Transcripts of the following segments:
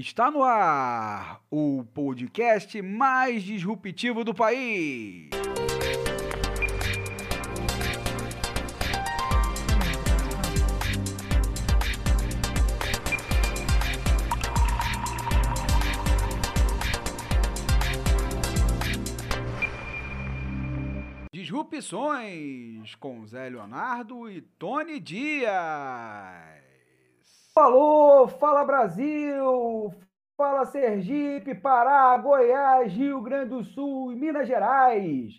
Está no ar o podcast mais disruptivo do país. Disrupções com Zé Leonardo e Tony Dias. Falou, fala Brasil, fala Sergipe, Pará, Goiás, Rio Grande do Sul e Minas Gerais.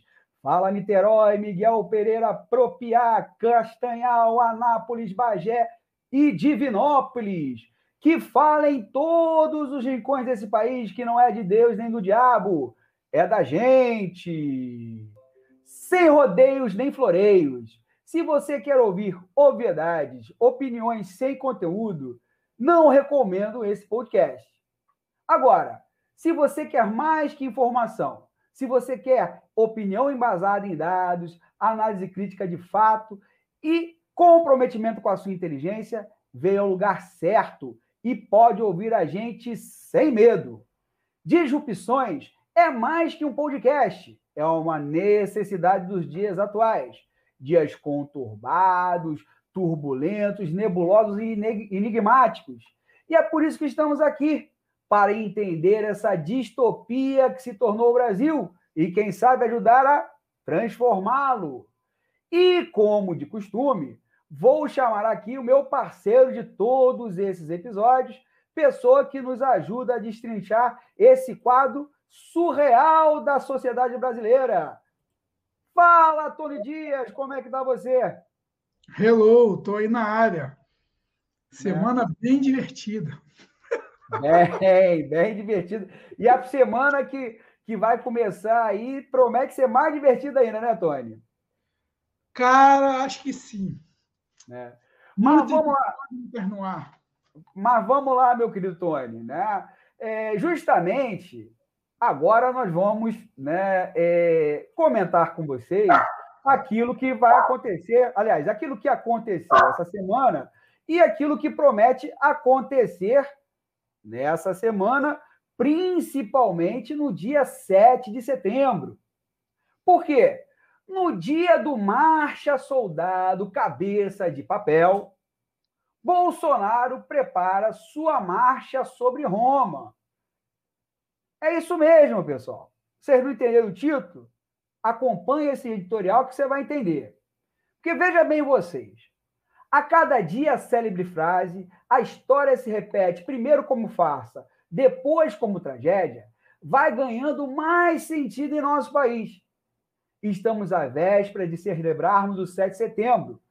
Fala Niterói, Miguel Pereira, Propiá, Castanhal, Anápolis, Bagé e Divinópolis. Que fala em todos os rincões desse país que não é de Deus nem do diabo, é da gente. Sem rodeios nem floreios se você quer ouvir obviedades, opiniões sem conteúdo, não recomendo esse podcast. Agora, se você quer mais que informação, se você quer opinião embasada em dados, análise crítica de fato e comprometimento com a sua inteligência, veio ao lugar certo e pode ouvir a gente sem medo. Disrupções é mais que um podcast, é uma necessidade dos dias atuais dias conturbados, turbulentos, nebulosos e enigmáticos. E é por isso que estamos aqui, para entender essa distopia que se tornou o Brasil e, quem sabe, ajudar a transformá-lo. E, como de costume, vou chamar aqui o meu parceiro de todos esses episódios, pessoa que nos ajuda a destrinchar esse quadro surreal da sociedade brasileira. Fala, Tony Dias, como é que tá você? Hello, tô aí na área. Semana é. bem divertida. Bem, bem divertida. E a semana que, que vai começar aí promete ser mais divertida ainda, né, Tony? Cara, acho que sim. É. Mas vamos lá. Mas vamos lá, meu querido Tony, né? É, justamente Agora nós vamos né, é, comentar com vocês aquilo que vai acontecer, aliás, aquilo que aconteceu essa semana e aquilo que promete acontecer nessa semana, principalmente no dia 7 de setembro. Por quê? No dia do Marcha Soldado Cabeça de Papel, Bolsonaro prepara sua marcha sobre Roma é isso mesmo, pessoal. Vocês não entenderam o título? Acompanhe esse editorial que você vai entender. Porque veja bem vocês. A cada dia a célebre frase, a história se repete primeiro como farsa, depois como tragédia, vai ganhando mais sentido em nosso país. Estamos à véspera de celebrarmos o 7 de setembro,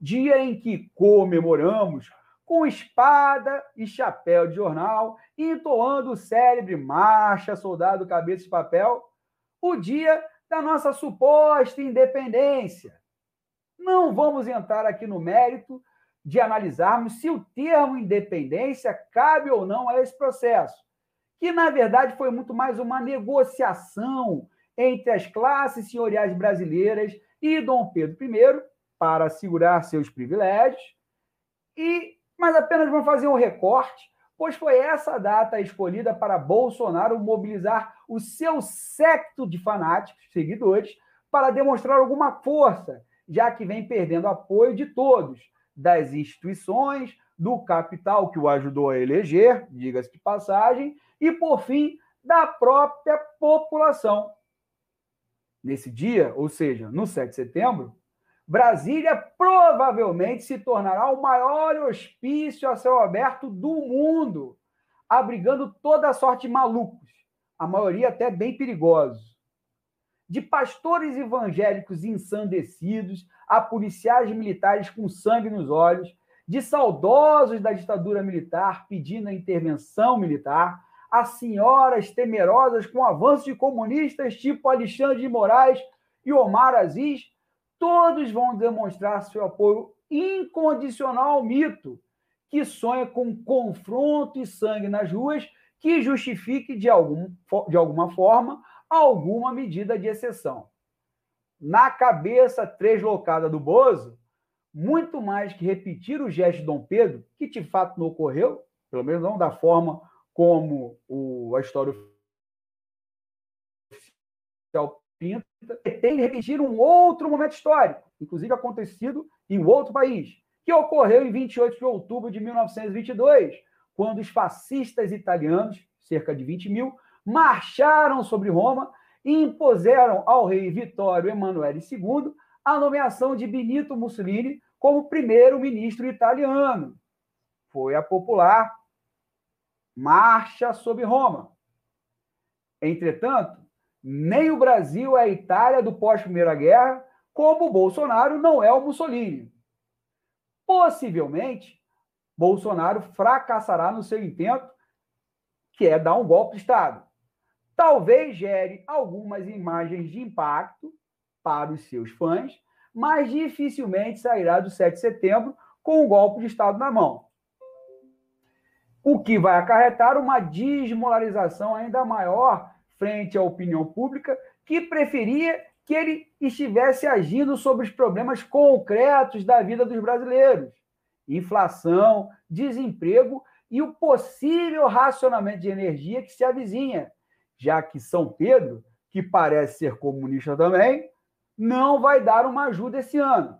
dia em que comemoramos com espada e chapéu de jornal, entoando o célebre Marcha Soldado Cabeça de Papel, o dia da nossa suposta independência. Não vamos entrar aqui no mérito de analisarmos se o termo independência cabe ou não a esse processo, que na verdade foi muito mais uma negociação entre as classes senhoriais brasileiras e Dom Pedro I para assegurar seus privilégios e mas apenas vão fazer um recorte, pois foi essa data escolhida para Bolsonaro mobilizar o seu secto de fanáticos, seguidores, para demonstrar alguma força, já que vem perdendo apoio de todos, das instituições, do capital que o ajudou a eleger, diga-se de passagem, e, por fim, da própria população. Nesse dia, ou seja, no 7 de setembro, Brasília provavelmente se tornará o maior hospício a céu aberto do mundo, abrigando toda a sorte de malucos, a maioria até bem perigosos. De pastores evangélicos ensandecidos a policiais militares com sangue nos olhos, de saudosos da ditadura militar pedindo a intervenção militar, a senhoras temerosas com avanços de comunistas tipo Alexandre de Moraes e Omar Aziz, todos vão demonstrar seu apoio incondicional ao mito, que sonha com confronto e sangue nas ruas que justifique, de, algum, de alguma forma, alguma medida de exceção. Na cabeça deslocada do Bozo, muito mais que repetir o gesto de Dom Pedro, que de fato não ocorreu, pelo menos não da forma como o, a história oficial pinta, pretende repetir um outro momento histórico, inclusive acontecido em outro país, que ocorreu em 28 de outubro de 1922, quando os fascistas italianos, cerca de 20 mil, marcharam sobre Roma e impuseram ao rei Vittorio Emanuele II a nomeação de Benito Mussolini como primeiro-ministro italiano. Foi a popular Marcha sobre Roma. Entretanto, nem o Brasil é a Itália do pós-Primeira Guerra, como o Bolsonaro não é o Mussolini. Possivelmente, Bolsonaro fracassará no seu intento, que é dar um golpe de Estado. Talvez gere algumas imagens de impacto para os seus fãs, mas dificilmente sairá do 7 de setembro com um golpe de Estado na mão o que vai acarretar uma desmoralização ainda maior frente à opinião pública, que preferia que ele estivesse agindo sobre os problemas concretos da vida dos brasileiros: inflação, desemprego e o possível racionamento de energia que se avizinha, já que São Pedro, que parece ser comunista também, não vai dar uma ajuda esse ano.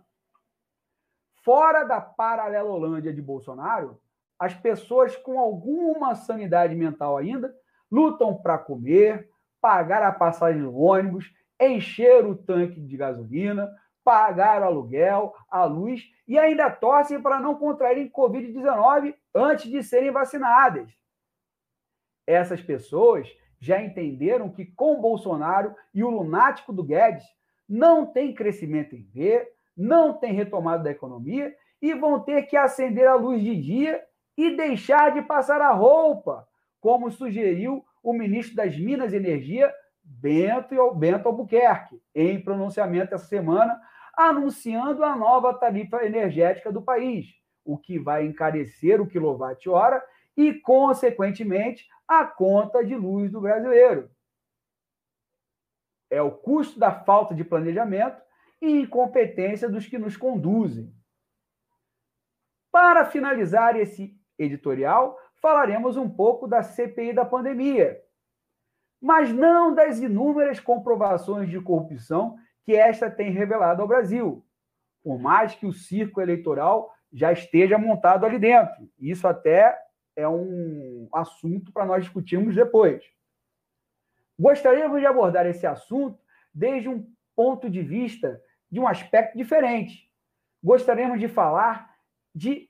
Fora da paralelolândia de Bolsonaro, as pessoas com alguma sanidade mental ainda lutam para comer, pagar a passagem do ônibus, encher o tanque de gasolina, pagar o aluguel, a luz e ainda torcem para não contraírem Covid-19 antes de serem vacinadas. Essas pessoas já entenderam que com Bolsonaro e o lunático do Guedes não tem crescimento em V, não tem retomada da economia e vão ter que acender a luz de dia e deixar de passar a roupa, como sugeriu o ministro das Minas e Energia, Bento, Bento Albuquerque, em pronunciamento essa semana, anunciando a nova tarifa energética do país, o que vai encarecer o quilowatt-hora e, consequentemente, a conta de luz do brasileiro. É o custo da falta de planejamento e incompetência dos que nos conduzem. Para finalizar esse editorial, falaremos um pouco da CPI da pandemia, mas não das inúmeras comprovações de corrupção que esta tem revelado ao Brasil, por mais que o circo eleitoral já esteja montado ali dentro. Isso até é um assunto para nós discutirmos depois. Gostaríamos de abordar esse assunto desde um ponto de vista de um aspecto diferente. Gostaríamos de falar de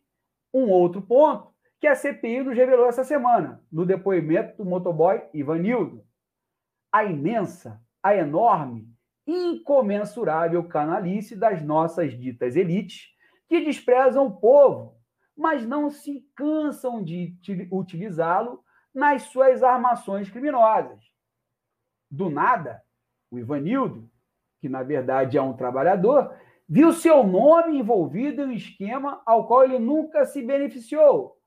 um outro ponto que a CPI nos revelou essa semana, no depoimento do motoboy Ivanildo. A imensa, a enorme, incomensurável canalice das nossas ditas elites, que desprezam o povo, mas não se cansam de utilizá-lo nas suas armações criminosas. Do nada, o Ivanildo, que na verdade é um trabalhador, viu seu nome envolvido em um esquema ao qual ele nunca se beneficiou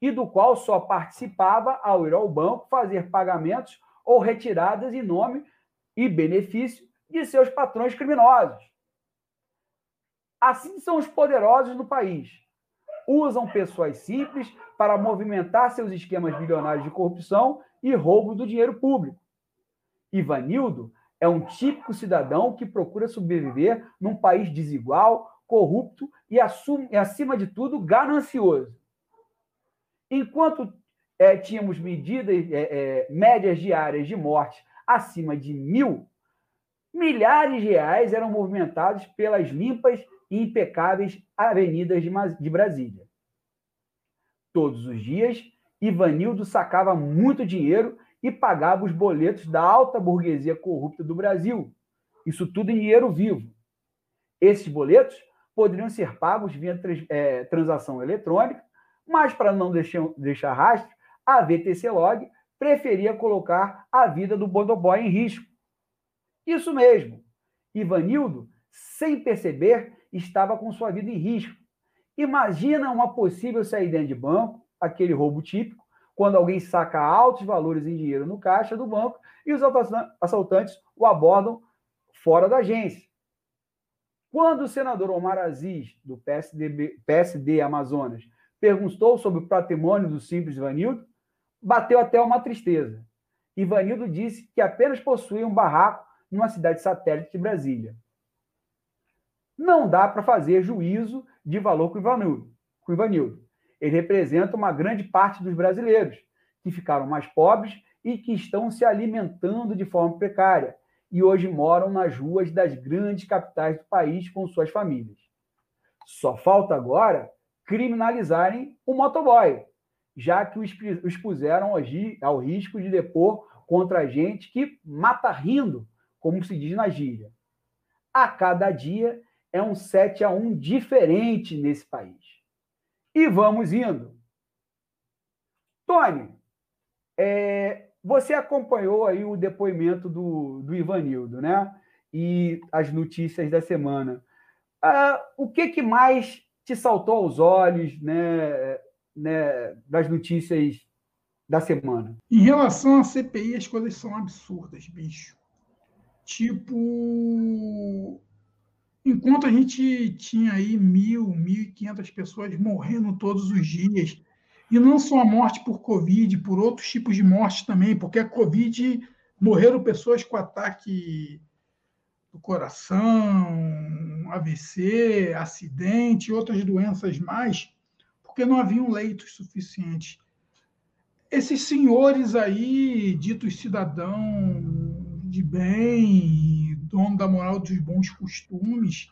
e do qual só participava ao ir ao banco fazer pagamentos ou retiradas em nome e benefício de seus patrões criminosos. Assim são os poderosos no país. Usam pessoas simples para movimentar seus esquemas bilionários de corrupção e roubo do dinheiro público. Ivanildo é um típico cidadão que procura sobreviver num país desigual, corrupto e, acima de tudo, ganancioso. Enquanto é, tínhamos medidas é, é, médias diárias de morte acima de mil, milhares de reais eram movimentados pelas limpas e impecáveis avenidas de, de Brasília. Todos os dias, Ivanildo sacava muito dinheiro e pagava os boletos da alta burguesia corrupta do Brasil. Isso tudo em dinheiro vivo. Esses boletos poderiam ser pagos via é, transação eletrônica mas para não deixar, deixar rastro, a VTC Log preferia colocar a vida do Bodoboy em risco. Isso mesmo. Ivanildo, sem perceber, estava com sua vida em risco. Imagina uma possível saída de banco, aquele roubo típico, quando alguém saca altos valores em dinheiro no caixa do banco e os assaltantes o abordam fora da agência. Quando o senador Omar Aziz, do PSD, PSD Amazonas, perguntou sobre o patrimônio do simples Vanildo, bateu até uma tristeza. Ivanildo disse que apenas possuía um barraco numa cidade satélite de Brasília. Não dá para fazer juízo de valor com Ivanildo. Com Ivanildo. Ele representa uma grande parte dos brasileiros que ficaram mais pobres e que estão se alimentando de forma precária e hoje moram nas ruas das grandes capitais do país com suas famílias. Só falta agora criminalizarem o motoboy, já que o expuseram ao risco de depor contra gente que mata rindo, como se diz na gíria. A cada dia é um 7 a 1 diferente nesse país. E vamos indo. Tony, é, você acompanhou aí o depoimento do, do Ivanildo, né? E as notícias da semana. Ah, o que, que mais te saltou aos olhos, né, né, das notícias da semana? Em relação à CPI, as coisas são absurdas, bicho. Tipo, enquanto a gente tinha aí mil, mil e quinhentas pessoas morrendo todos os dias, e não só a morte por Covid, por outros tipos de morte também, porque a Covid morreram pessoas com ataque do coração, AVC, acidente, outras doenças mais, porque não haviam leitos suficientes. Esses senhores aí, ditos cidadão de bem, dono da moral dos bons costumes,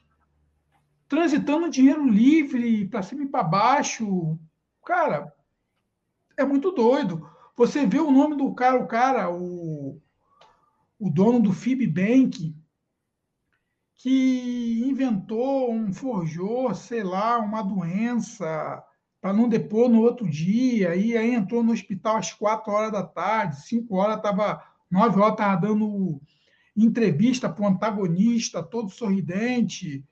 transitando dinheiro livre para cima e para baixo, cara, é muito doido. Você vê o nome do cara, o cara, o, o dono do Fibbank, que inventou um forjou, sei lá, uma doença para não depor no outro dia, e aí entrou no hospital às quatro horas da tarde, cinco horas estava, nove horas estava dando entrevista para o antagonista, todo sorridente,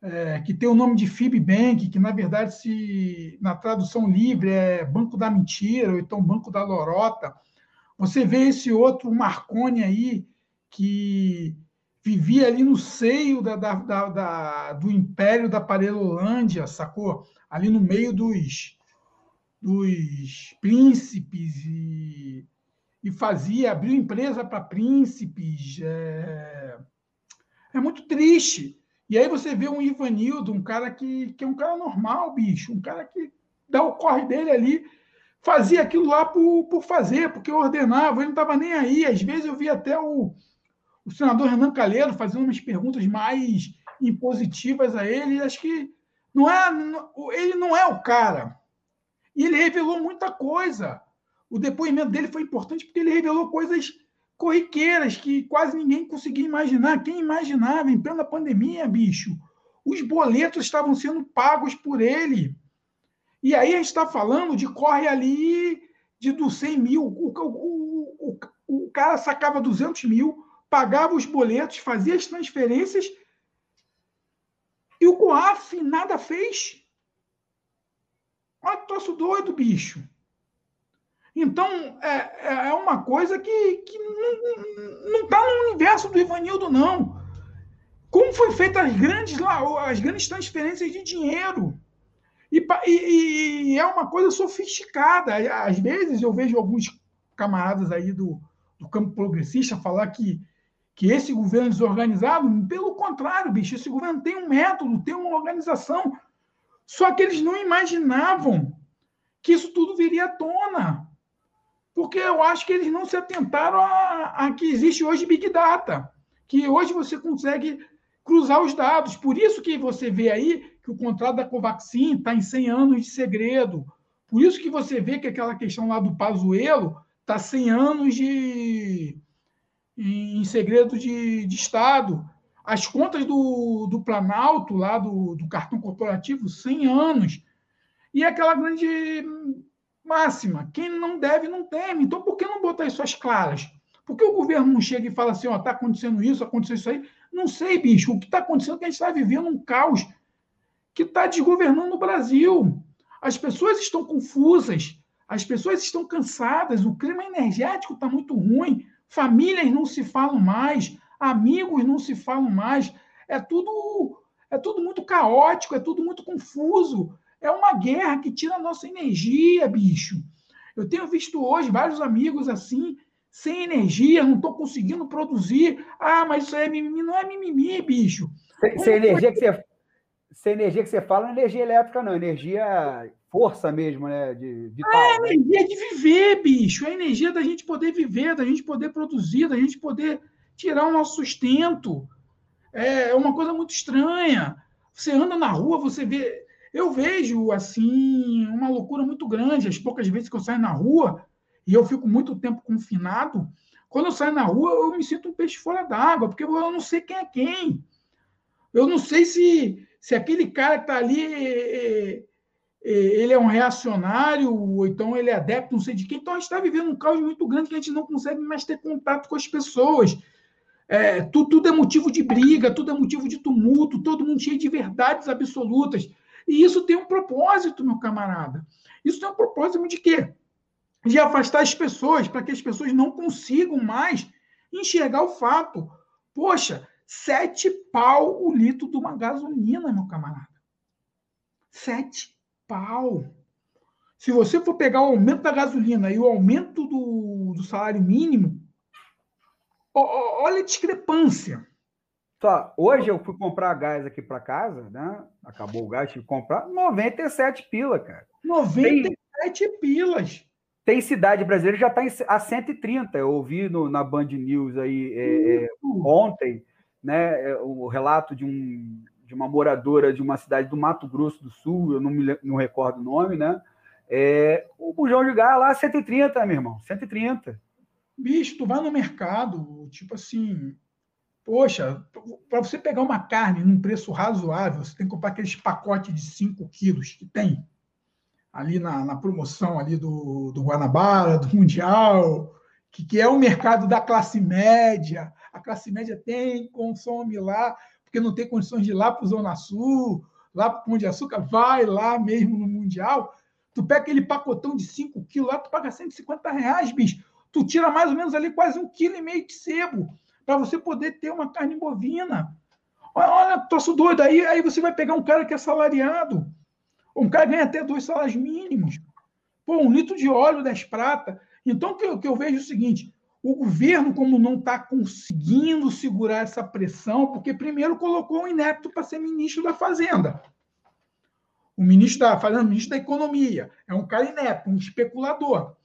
é, que tem o nome de Fibbank, que na verdade, se na tradução livre é Banco da Mentira, ou então Banco da Lorota. Você vê esse outro Marconi aí, que vivia ali no seio da, da, da, da do império da Parelolândia, sacou? Ali no meio dos, dos príncipes e, e fazia, abriu empresa para príncipes. É, é muito triste. E aí você vê um Ivanildo, um cara que, que é um cara normal, bicho, um cara que dá o corre dele ali, fazia aquilo lá por, por fazer, porque ordenava, ele não estava nem aí. Às vezes eu vi até o, o senador Renan Calheiro fazendo umas perguntas mais impositivas a ele, acho que não é, ele não é o cara. E ele revelou muita coisa. O depoimento dele foi importante porque ele revelou coisas corriqueiras que quase ninguém conseguia imaginar. Quem imaginava em plena pandemia, bicho? Os boletos estavam sendo pagos por ele. E aí a gente está falando de corre ali de 100 mil. O, o, o, o cara sacava 200 mil, pagava os boletos, fazia as transferências e o COAF nada fez. Olha que troço doido, bicho. Então, é, é, é uma coisa que, que não está no universo do Ivanildo, não. Como foi feita as grandes, as grandes transferências de dinheiro? E, e, e, é uma coisa sofisticada. Às vezes eu vejo alguns camaradas aí do, do campo progressista falar que, que esse governo desorganizado. Pelo contrário, bicho, esse governo tem um método, tem uma organização. Só que eles não imaginavam que isso tudo viria à tona porque eu acho que eles não se atentaram a, a, que existe hoje Big Data, que hoje você consegue cruzar os dados. Por isso que você vê aí que o contrato da Covaxin está em 100 anos de segredo. Por isso que você vê que aquela questão lá do Pazuello está 100 anos de em segredo de, de Estado. As contas do, do Planalto, lá do, do cartão corporativo, 100 anos. E aquela grande máxima. Quem não deve, não teme. Então, por que não botar isso às claras? Por que o governo não chega e fala assim, ó, está acontecendo isso, aconteceu isso aí? Não sei, bicho. O que está acontecendo é que a gente está vivendo um caos que está desgovernando o Brasil. As pessoas estão confusas, as pessoas estão cansadas, o clima energético está muito ruim, famílias não se falam mais, amigos não se falam mais. É tudo, é tudo muito caótico, é tudo muito confuso. É uma guerra que tira a nossa energia, bicho. Eu tenho visto hoje vários amigos assim, sem energia, não estou conseguindo produzir. Ah, mas isso é mimimi. Não é mimimi, bicho. Sem, sem energia que você, sem energia que você fala, não é energia elétrica, não. Energia força mesmo, né? De vital. É né? energia de viver, bicho. É energia da gente poder viver, da gente poder produzir, da gente poder tirar o nosso sustento. É, é uma coisa muito estranha. Você anda na rua, você vê. Eu vejo, assim, uma loucura muito grande. As poucas vezes que eu saio na rua, e eu fico muito tempo confinado, quando eu saio na rua, eu me sinto um peixe fora d'água, porque eu não sei quem é quem. Eu não sei se, se aquele cara que está ali é, é, ele é um reacionário, ou então ele é adepto, não sei de quem. Então a gente está vivendo um caos muito grande que a gente não consegue mais ter contato com as pessoas. É, tudo, tudo, é motivo de briga, tudo é motivo de tumulto, todo mundo cheio de verdades absolutas. E isso tem um propósito, meu camarada. Isso tem um propósito de quê? De afastar as pessoas, para que as pessoas não consigam mais enxergar o fato. Poxa, sete pau o litro de uma gasolina, meu camarada. Sete pau. Se você for pegar o aumento da gasolina e o aumento do, do salário mínimo, olha a discrepância. Só, hoje eu fui comprar gás aqui para casa, né? Acabou o gás, tive que comprar 97 pila, cara. 97 tem, pilas. Tem cidade brasileira que já está a 130. Eu ouvi no, na Band News aí é, é, ontem, né? É, o relato de um de uma moradora de uma cidade do Mato Grosso do Sul, eu não me não recordo o nome, né? É, o bujão de gás lá 130, meu irmão, 130. Bicho, tu vai no mercado, tipo assim, poxa, para você pegar uma carne num preço razoável, você tem que comprar aqueles pacotes de 5 quilos que tem ali na, na promoção ali do, do Guanabara, do Mundial, que, que é o mercado da classe média. A classe média tem, consome lá, porque não tem condições de ir lá para o Zona Sul, lá para o Pão de Açúcar, vai lá mesmo no Mundial. Tu pega aquele pacotão de 5 quilos lá, tu paga 150 reais, bicho. Tu tira mais ou menos ali quase um quilo e meio de sebo para você poder ter uma carne bovina. Olha, olha troço doido. Aí, aí você vai pegar um cara que é salariado, um cara ganha até dois salários mínimos. Pô, um litro de óleo, 10 prata. Então, que que eu vejo é o seguinte: o governo, como não está conseguindo segurar essa pressão, porque primeiro colocou o inepto para ser ministro da Fazenda. O ministro da Fazenda, ministro da Economia, é um cara inepto, um especulador.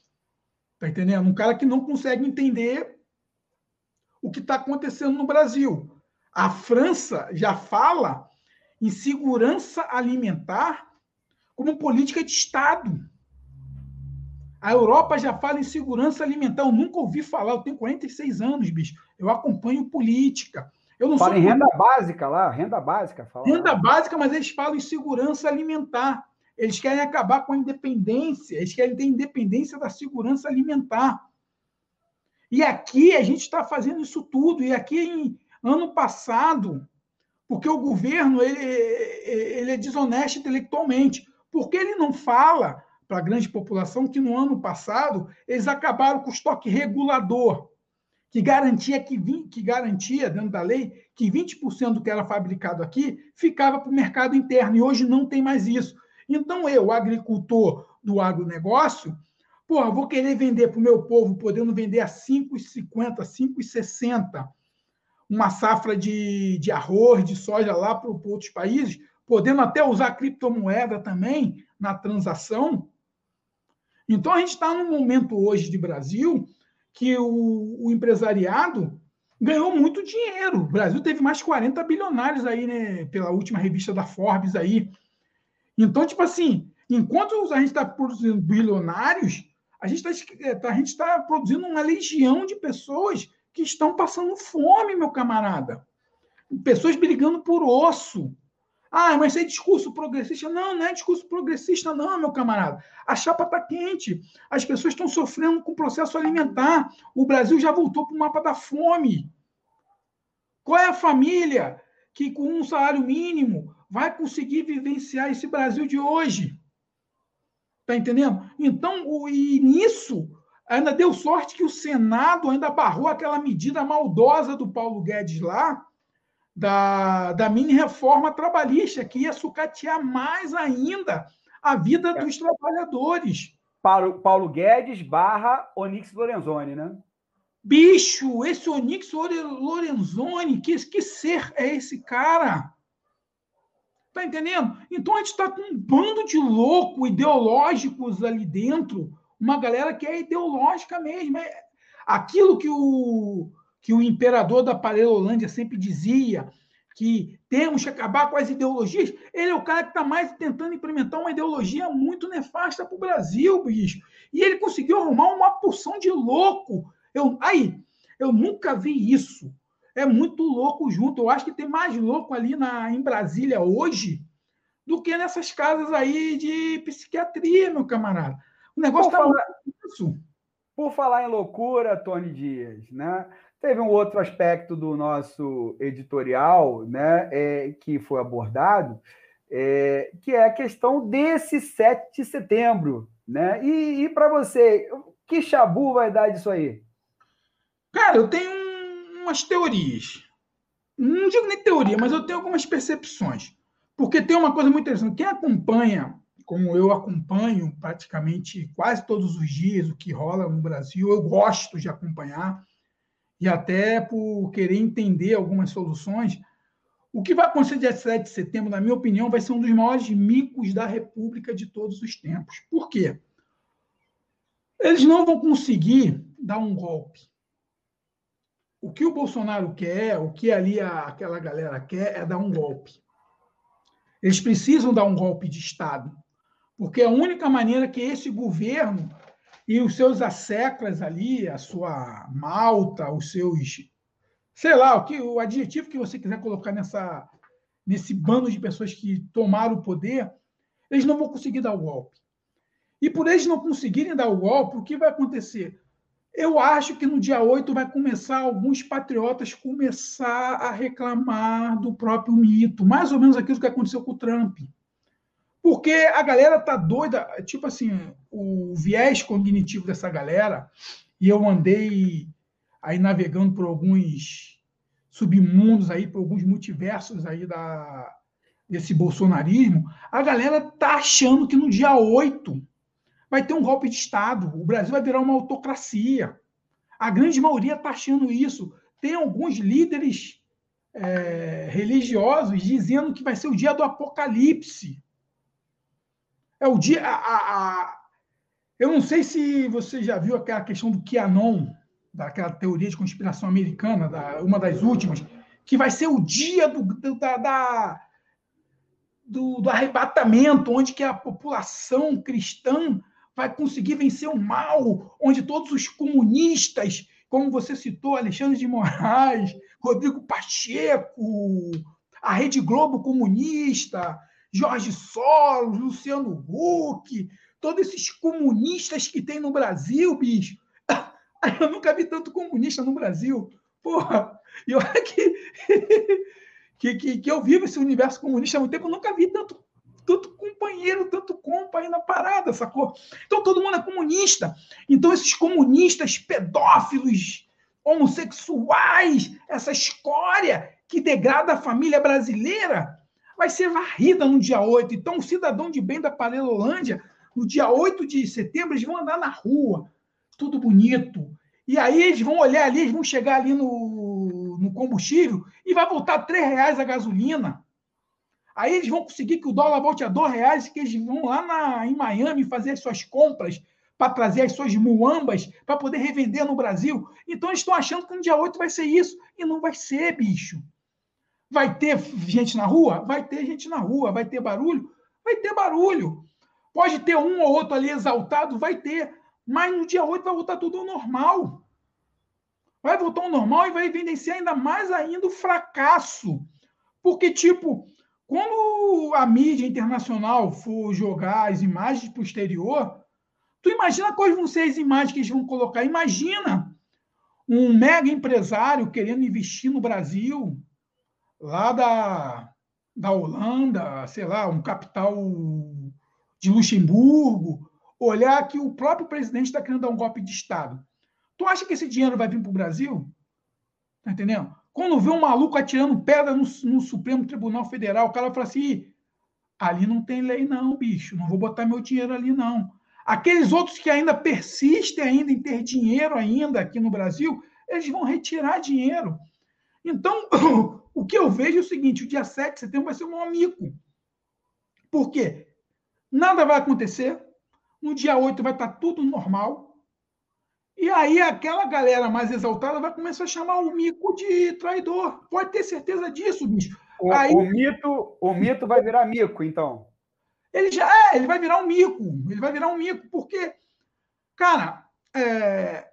Está entendendo? Um cara que não consegue entender o que está acontecendo no Brasil. A França já fala em segurança alimentar como política de Estado. A Europa já fala em segurança alimentar. Eu nunca ouvi falar, eu tenho 46 anos, bicho. Eu acompanho política. Eu não fala sou em renda básica lá, renda básica. Fala renda lá. básica, mas eles falam em segurança alimentar. Eles querem acabar com a independência, eles querem ter independência da segurança alimentar. E aqui a gente está fazendo isso tudo. E aqui, em ano passado, porque o governo ele, ele é desonesto intelectualmente, porque ele não fala para a grande população que no ano passado eles acabaram com o estoque regulador, que garantia que, que garantia dentro da lei que 20% do que era fabricado aqui ficava para o mercado interno e hoje não tem mais isso. Então eu, agricultor do agronegócio, pô, vou querer vender para o meu povo, podendo vender a 5,50, 5,60 uma safra de, de arroz, de soja lá para outros países, podendo até usar criptomoeda também na transação, então, a gente está num momento hoje de Brasil que o, o, empresariado ganhou muito dinheiro. O Brasil teve mais de 40 bilionários aí, né, pela última revista da Forbes aí. Então, tipo assim, enquanto a gente está produzindo bilionários, a gente está a gente tá produzindo uma legião de pessoas que estão passando fome, meu camarada. Pessoas brigando por osso. Ah, mas isso é discurso progressista. Não, não é discurso progressista, não, meu camarada. A chapa está quente. As pessoas estão sofrendo com o processo alimentar. O Brasil já voltou para o mapa da fome. Qual é a família que, com um salário mínimo, vai conseguir vivenciar esse Brasil de hoje? Está entendendo? Então, o, e nisso, ainda deu sorte que o Senado ainda barrou aquela medida maldosa do Paulo Guedes lá, da, da mini reforma trabalhista, que ia sucatear mais ainda a vida é. dos trabalhadores. Paulo, Paulo Guedes barra Onix Lorenzoni, né? Bicho, esse Onix Lorenzoni, que, que ser é esse cara? Tá entendendo? Então a gente está com um bando de louco ideológicos ali dentro, uma galera que é ideológica mesmo. É aquilo que o, que o imperador da Parelolândia sempre dizia, que temos que acabar com as ideologias, ele é o cara que está mais tentando implementar uma ideologia muito nefasta para o Brasil, bicho. E ele conseguiu arrumar uma porção de louco. Eu, aí, eu nunca vi isso. É muito louco junto. Eu acho que tem mais louco ali na, em Brasília hoje do que nessas casas aí de psiquiatria, meu camarada. O negócio está falar... isso. Por falar em loucura, Tony Dias, né? Teve um outro aspecto do nosso editorial, né, é, que foi abordado, é, que é a questão desse 7 de setembro. Né? E, e para você, que chabu vai dar disso aí? Cara, eu tenho umas teorias. Não digo nem teoria, mas eu tenho algumas percepções. Porque tem uma coisa muito interessante. Quem acompanha, como eu acompanho praticamente quase todos os dias o que rola no Brasil, eu gosto de acompanhar e até por querer entender algumas soluções. O que vai acontecer dia 7 de setembro, na minha opinião, vai ser um dos maiores micos da República de todos os tempos. Por quê? Eles não vão conseguir dar um golpe. O que o Bolsonaro quer, o que ali a, aquela galera quer, é dar um golpe. Eles precisam dar um golpe de Estado, porque é a única maneira que esse governo e os seus asseclas ali, a sua malta, os seus. Sei lá, o, que, o adjetivo que você quiser colocar nessa, nesse bando de pessoas que tomaram o poder, eles não vão conseguir dar o golpe. E por eles não conseguirem dar o golpe, o que vai acontecer? Eu acho que no dia 8 vai começar alguns patriotas começar a reclamar do próprio mito, mais ou menos aquilo que aconteceu com o Trump. Porque a galera tá doida, tipo assim, o viés cognitivo dessa galera, e eu andei aí navegando por alguns submundos aí, por alguns multiversos aí da, desse bolsonarismo, a galera tá achando que no dia 8 vai ter um golpe de Estado, o Brasil vai virar uma autocracia. A grande maioria está achando isso. Tem alguns líderes é, religiosos dizendo que vai ser o dia do apocalipse. É o dia. A, a, a, eu não sei se você já viu aquela questão do QAnon, daquela teoria de conspiração americana, da, uma das últimas, que vai ser o dia do, do da, da do, do, arrebatamento, onde que a população cristã vai conseguir vencer o mal, onde todos os comunistas, como você citou, Alexandre de Moraes, Rodrigo Pacheco, a Rede Globo comunista, Jorge Soros, Luciano Huck, todos esses comunistas que tem no Brasil, bicho. Eu nunca vi tanto comunista no Brasil. Porra, e olha que, que, que, que eu vivo esse universo comunista há muito tempo, eu nunca vi tanto, tanto companheiro, tanto compa aí na parada, sacou? Então todo mundo é comunista. Então esses comunistas pedófilos, homossexuais, essa escória que degrada a família brasileira, vai ser varrida no dia 8. Então, o cidadão de bem da Parelolândia, no dia 8 de setembro, eles vão andar na rua, tudo bonito. E aí eles vão olhar ali, eles vão chegar ali no, no combustível e vai voltar R$ reais a gasolina. Aí eles vão conseguir que o dólar volte a R$ reais, que eles vão lá na, em Miami fazer as suas compras para trazer as suas muambas para poder revender no Brasil. Então eles estão achando que no dia 8 vai ser isso. E não vai ser, bicho. Vai ter gente na rua? Vai ter gente na rua. Vai ter barulho? Vai ter barulho. Pode ter um ou outro ali exaltado? Vai ter. Mas no dia 8 vai voltar tudo ao normal. Vai voltar ao normal e vai evidenciar ainda mais ainda o fracasso. Porque, tipo, quando a mídia internacional for jogar as imagens para o exterior, tu imagina quais vão ser as imagens que eles vão colocar. Imagina um mega empresário querendo investir no Brasil, lá da, da Holanda, sei lá, um capital de Luxemburgo, olhar que o próprio presidente está querendo dar um golpe de Estado. Tu acha que esse dinheiro vai vir para o Brasil? Tá entendendo? Quando vê um maluco atirando pedra no, no, Supremo Tribunal Federal, o cara fala assim: ali não tem lei, não, bicho. Não vou botar meu dinheiro ali, não. Aqueles outros que ainda persistem ainda em ter dinheiro ainda aqui no Brasil, eles vão retirar dinheiro. Então, o que eu vejo é o seguinte, o dia 7 de setembro vai ser um amigo. Por quê? Nada vai acontecer. No dia 8 vai estar tudo normal. E aí aquela galera mais exaltada vai começar a chamar o mico de traidor. Pode ter certeza disso, bicho. O, aí, o mito, o mito vai virar mico, então. Ele já é, ele vai virar um mico. Ele vai virar um mico, porque, cara, é,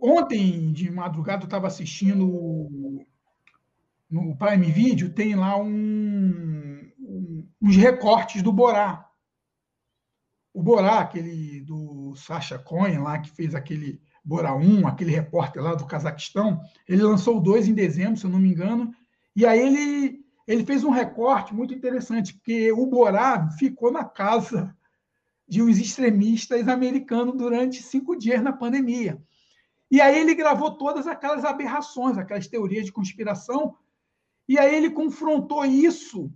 ontem de madrugada eu estava assistindo no Prime Video, tem lá um, um, uns recortes do Borá. O Borá, aquele do Sacha Cohen lá, que fez aquele Borá 1, aquele repórter lá do Cazaquistão, ele lançou dois em dezembro, se eu não me engano, e aí ele, ele fez um recorte muito interessante, porque o Borá ficou na casa de uns extremistas americanos durante cinco dias na pandemia. E aí ele gravou todas aquelas aberrações, aquelas teorias de conspiração, e aí ele confrontou isso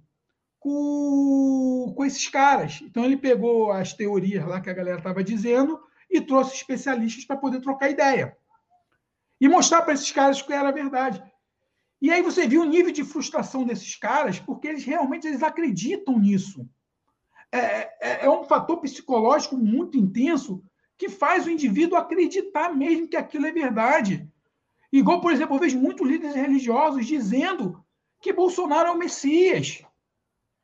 com, com esses caras. Então ele pegou as teorias lá que a galera estava dizendo e trouxe especialistas para poder trocar ideia. E mostrar para esses caras que era verdade. E aí você viu o nível de frustração desses caras, porque eles realmente eles acreditam nisso. É, é, é um fator psicológico muito intenso que faz o indivíduo acreditar mesmo que aquilo é verdade. Igual, por exemplo, eu vejo muitos líderes religiosos dizendo que Bolsonaro é o Messias,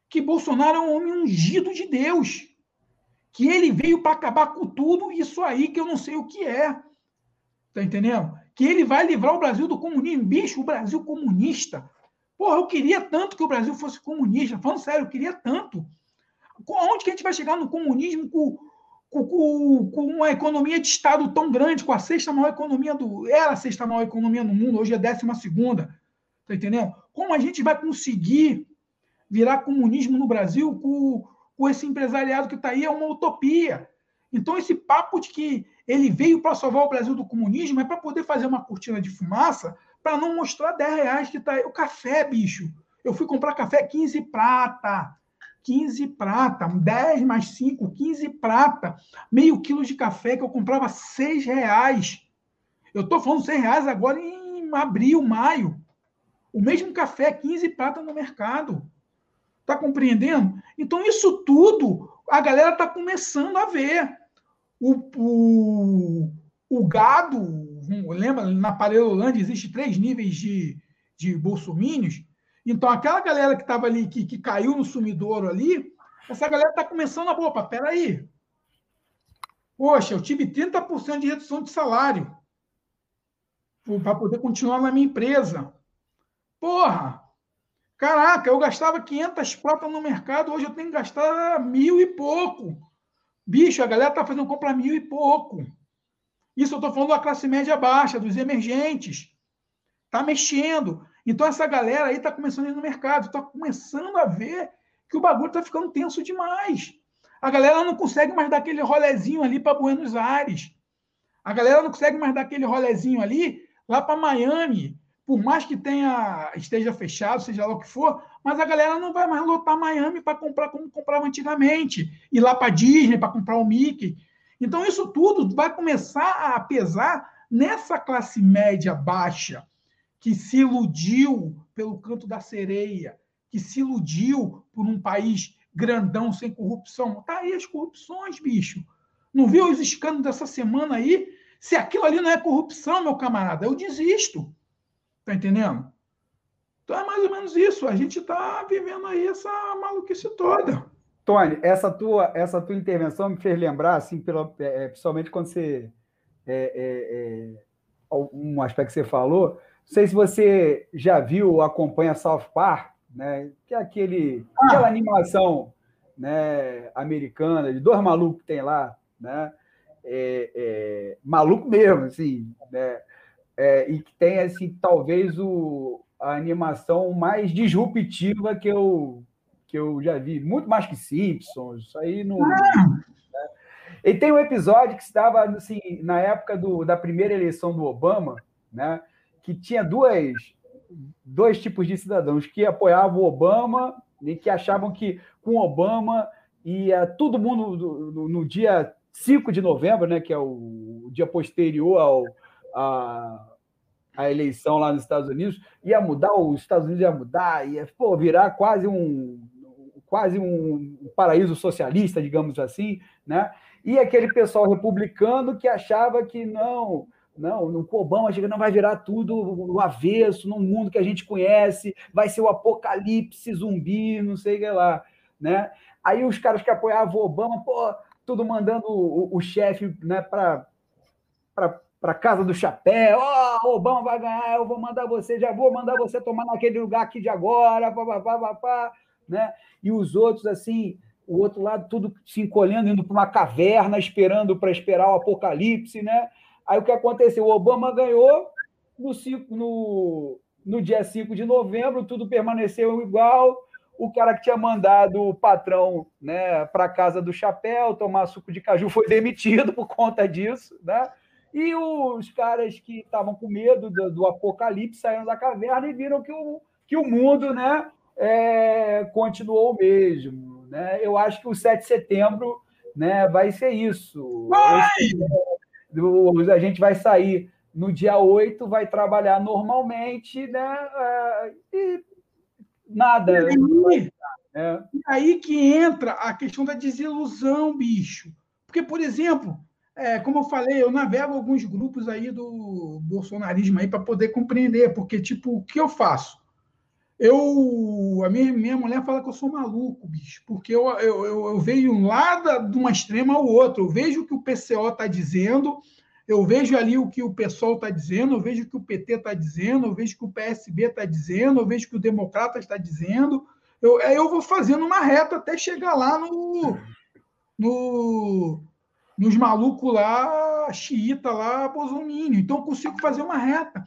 que Bolsonaro é um homem ungido de Deus, que ele veio para acabar com tudo isso aí que eu não sei o que é. Tá entendendo? Que ele vai livrar o Brasil do comunismo. Bicho, o Brasil comunista. Porra, eu queria tanto que o Brasil fosse comunista. Falando sério, eu queria tanto. Onde que a gente vai chegar no comunismo com, com, com, uma economia de Estado tão grande, com a sexta maior economia do. Era a sexta maior economia no mundo, hoje é a décima segunda. Tá entendendo? Como a gente vai conseguir virar comunismo no Brasil com, com esse empresariado que está aí? É uma utopia. Então, esse papo de que ele veio para salvar o Brasil do comunismo é para poder fazer uma cortina de fumaça para não mostrar 10 reais que está aí. O café, bicho. Eu fui comprar café 15 prata. 15 prata, 10 mais 5, 15 prata. Meio quilo de café que eu comprava 6 reais. Eu estou falando 6 reais agora em abril, maio. O mesmo café, 15 prata no mercado. Está compreendendo? Então, isso tudo a galera está começando a ver. O, o, o gado, lembra, na Parelolândia existe três níveis de, de bolsomínios. Então, aquela galera que estava ali, que, que caiu no sumidouro ali, essa galera está começando a, opa, peraí. Poxa, eu tive 30% de redução de salário para poder continuar na minha empresa. Porra! Caraca, eu gastava 500 pratas no mercado, hoje eu tenho que gastar mil e pouco. Bicho, a galera está fazendo compra mil e pouco. Isso eu estou falando da classe média baixa, dos emergentes. Está mexendo. Então, essa galera aí está começando a ir no mercado, está começando a ver que o bagulho está ficando tenso demais. A galera não consegue mais dar aquele rolezinho ali para Buenos Aires. A galera não consegue mais dar aquele rolezinho ali lá para Miami, por mais que tenha esteja fechado, seja lá o que for, mas a galera não vai mais lotar Miami para comprar como comprava antigamente, ir lá para Disney para comprar o Mickey. Então isso tudo vai começar a pesar nessa classe média baixa que se iludiu pelo canto da sereia, que se iludiu por um país grandão sem corrupção. Tá aí as corrupções, bicho. Não viu os escândalos dessa semana aí? Se aquilo ali não é corrupção, meu camarada, eu desisto. Tá entendendo? Então é mais ou menos isso. A gente está vivendo aí essa maluquice toda. Tony, essa tua, essa tua intervenção me fez lembrar, assim, pela, é, é principalmente quando você. É, é, é, um aspecto que você falou. Não sei se você já viu ou acompanha South Park, né? Que é aquele, ah. aquela animação né, americana de dois malucos que tem lá, né? É, maluco mesmo, assim, né? É, e que tem assim talvez o, a animação mais disruptiva que eu que eu já vi, muito mais que Simpsons, isso aí não. Ah. Né? E tem um episódio que estava assim na época do, da primeira eleição do Obama, né? Que tinha duas dois tipos de cidadãos que apoiavam o Obama e que achavam que com Obama uh, todo mundo no, no, dia 5 de novembro, né, que é o dia posterior ao, a, a eleição lá nos Estados Unidos, ia mudar, os Estados Unidos ia mudar, ia pô, virar quase um quase um paraíso socialista, digamos assim, né? E aquele pessoal republicano que achava que não, não, no Obama chega, não vai virar tudo o avesso, no mundo que a gente conhece, vai ser o apocalipse zumbi, não sei o que lá, né? Aí os caras que apoiavam o Obama, pô, tudo mandando o, o chefe né, para para casa do chapéu, ó, oh, Obama vai ganhar, eu vou mandar você, já vou mandar você tomar naquele lugar aqui de agora, papapá, papá, né? E os outros, assim, o outro lado, tudo se encolhendo, indo para uma caverna, esperando para esperar o apocalipse, né? Aí o que aconteceu? O Obama ganhou no, cinco, no, no dia 5 de novembro, tudo permaneceu igual. O cara que tinha mandado o patrão né, para casa do chapéu tomar suco de caju foi demitido por conta disso, né? E os caras que estavam com medo do, do, apocalipse saíram da caverna e viram que o, que o mundo né, é, continuou o mesmo. Né? Eu acho que o 7 de setembro né, vai ser isso. Esse, a gente vai sair no dia 8, vai trabalhar normalmente, né? É, e nada. E aí, é. e aí que entra a questão da desilusão, bicho. Porque, por exemplo, é, como eu falei, eu navego alguns grupos aí do bolsonarismo aí para poder compreender, porque, tipo, o que eu faço? Eu, a minha, minha mulher fala que eu sou maluco, bicho, porque eu, eu, eu, eu vejo lá da, de uma extrema ao outro. Eu vejo o que o PCO está dizendo, eu vejo ali o que o PSOL está dizendo, eu vejo o que o PT está dizendo, eu vejo o que o PSB está dizendo, eu vejo o que o Democrata está dizendo. Eu, eu vou fazendo uma reta até chegar lá no, no nos malucos lá, xiita lá, bolsominion. Então, eu consigo fazer uma reta.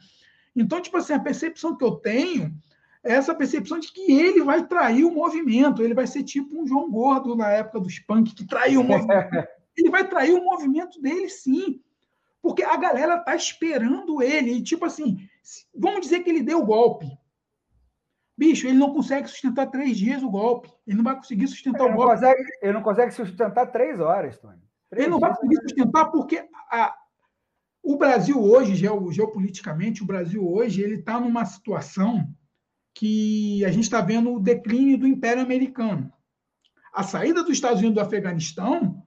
Então, tipo assim, a percepção que eu tenho é essa percepção de que ele vai trair o movimento. Ele vai ser tipo um João Gordo na época dos punk, que traiu o movimento. ele vai trair o movimento dele, sim. Porque a galera tá esperando ele. E, tipo assim, vamos dizer que ele deu o golpe. Bicho, ele não consegue sustentar três dias o golpe. Ele não vai conseguir sustentar ele o golpe. Consegue, ele não consegue sustentar três horas, Tony. Ele não vai conseguir sustentar porque a, o Brasil hoje, geopoliticamente, o Brasil hoje, ele está numa situação que a gente está vendo o declínio do Império Americano. A saída dos Estados Unidos do Afeganistão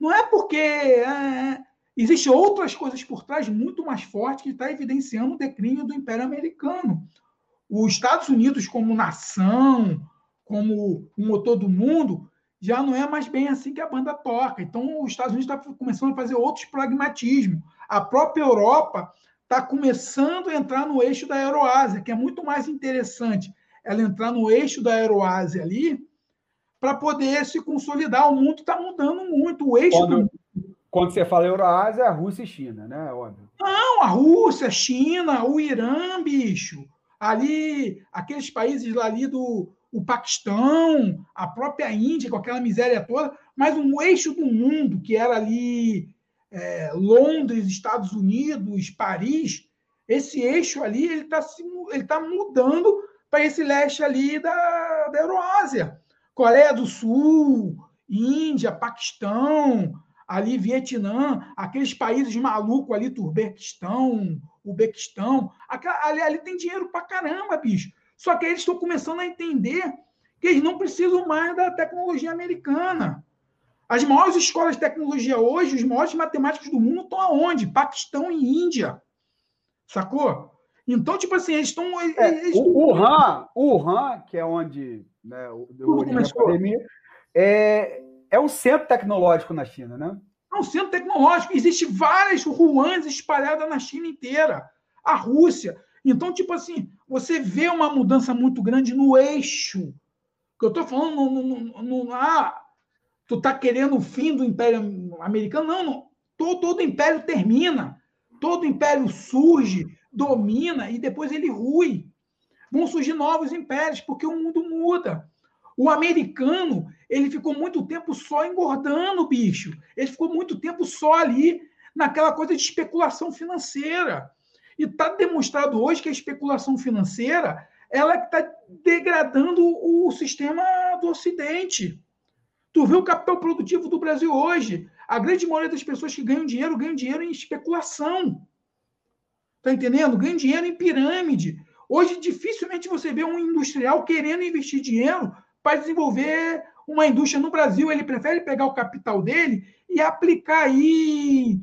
não é porque é, é existem outras coisas por trás muito mais fortes que está evidenciando o declínio do Império Americano. Os Estados Unidos como nação, como o motor do mundo, já não é mais bem assim que a banda toca. Então, os Estados Unidos está começando a fazer outros pragmatismos. A própria Europa está começando a entrar no eixo da Euroásia, que é muito mais interessante ela entrar no eixo da Euroásia ali para poder se consolidar. O mundo está mudando muito. O eixo quando, do... quando você fala Euroásia, é a Rússia e China, né? Óbvio. Não, a Rússia, a China, o Irã, bicho. Ali, aqueles países lá ali do, o Paquistão, a própria Índia, com aquela miséria toda, mas um eixo do mundo, que era ali é, Londres, Estados Unidos, Paris, esse eixo ali ele está ele tá mudando para esse leste ali da, da Euroásia. Coreia do Sul, Índia, Paquistão, ali Vietnã, aqueles países malucos ali, Turbequistão, Ubequistão, ali, ali tem dinheiro para caramba, bicho. Só que eles estão começando a entender que eles não precisam mais da tecnologia americana. As maiores escolas de tecnologia hoje, os maiores matemáticos do mundo estão aonde? Paquistão e Índia. Sacou? Então, tipo assim, eles estão. É, o, RAM, o RAM, que é onde né, o, o academia, é, é um centro tecnológico na China, né? É um centro tecnológico. Existem várias Ruans espalhadas na China inteira. A Rússia. Então, tipo assim, você vê uma mudança muito grande no eixo. Que eu estou falando, no, no, no, ah, tu está querendo o fim do Império Americano? Não, não. Todo, todo império termina. Todo império surge, domina e depois ele rui. Vão surgir novos impérios, porque o mundo muda. O americano, ele ficou muito tempo só engordando, bicho. Ele ficou muito tempo só ali naquela coisa de especulação financeira. E está demonstrado hoje que a especulação financeira ela está degradando o sistema do Ocidente. Tu vê o capital produtivo do Brasil hoje. A grande maioria das pessoas que ganham dinheiro, ganham dinheiro em especulação. Tá entendendo? Ganham dinheiro em pirâmide. Hoje, dificilmente você vê um industrial querendo investir dinheiro para desenvolver uma indústria no Brasil. Ele prefere pegar o capital dele e aplicar aí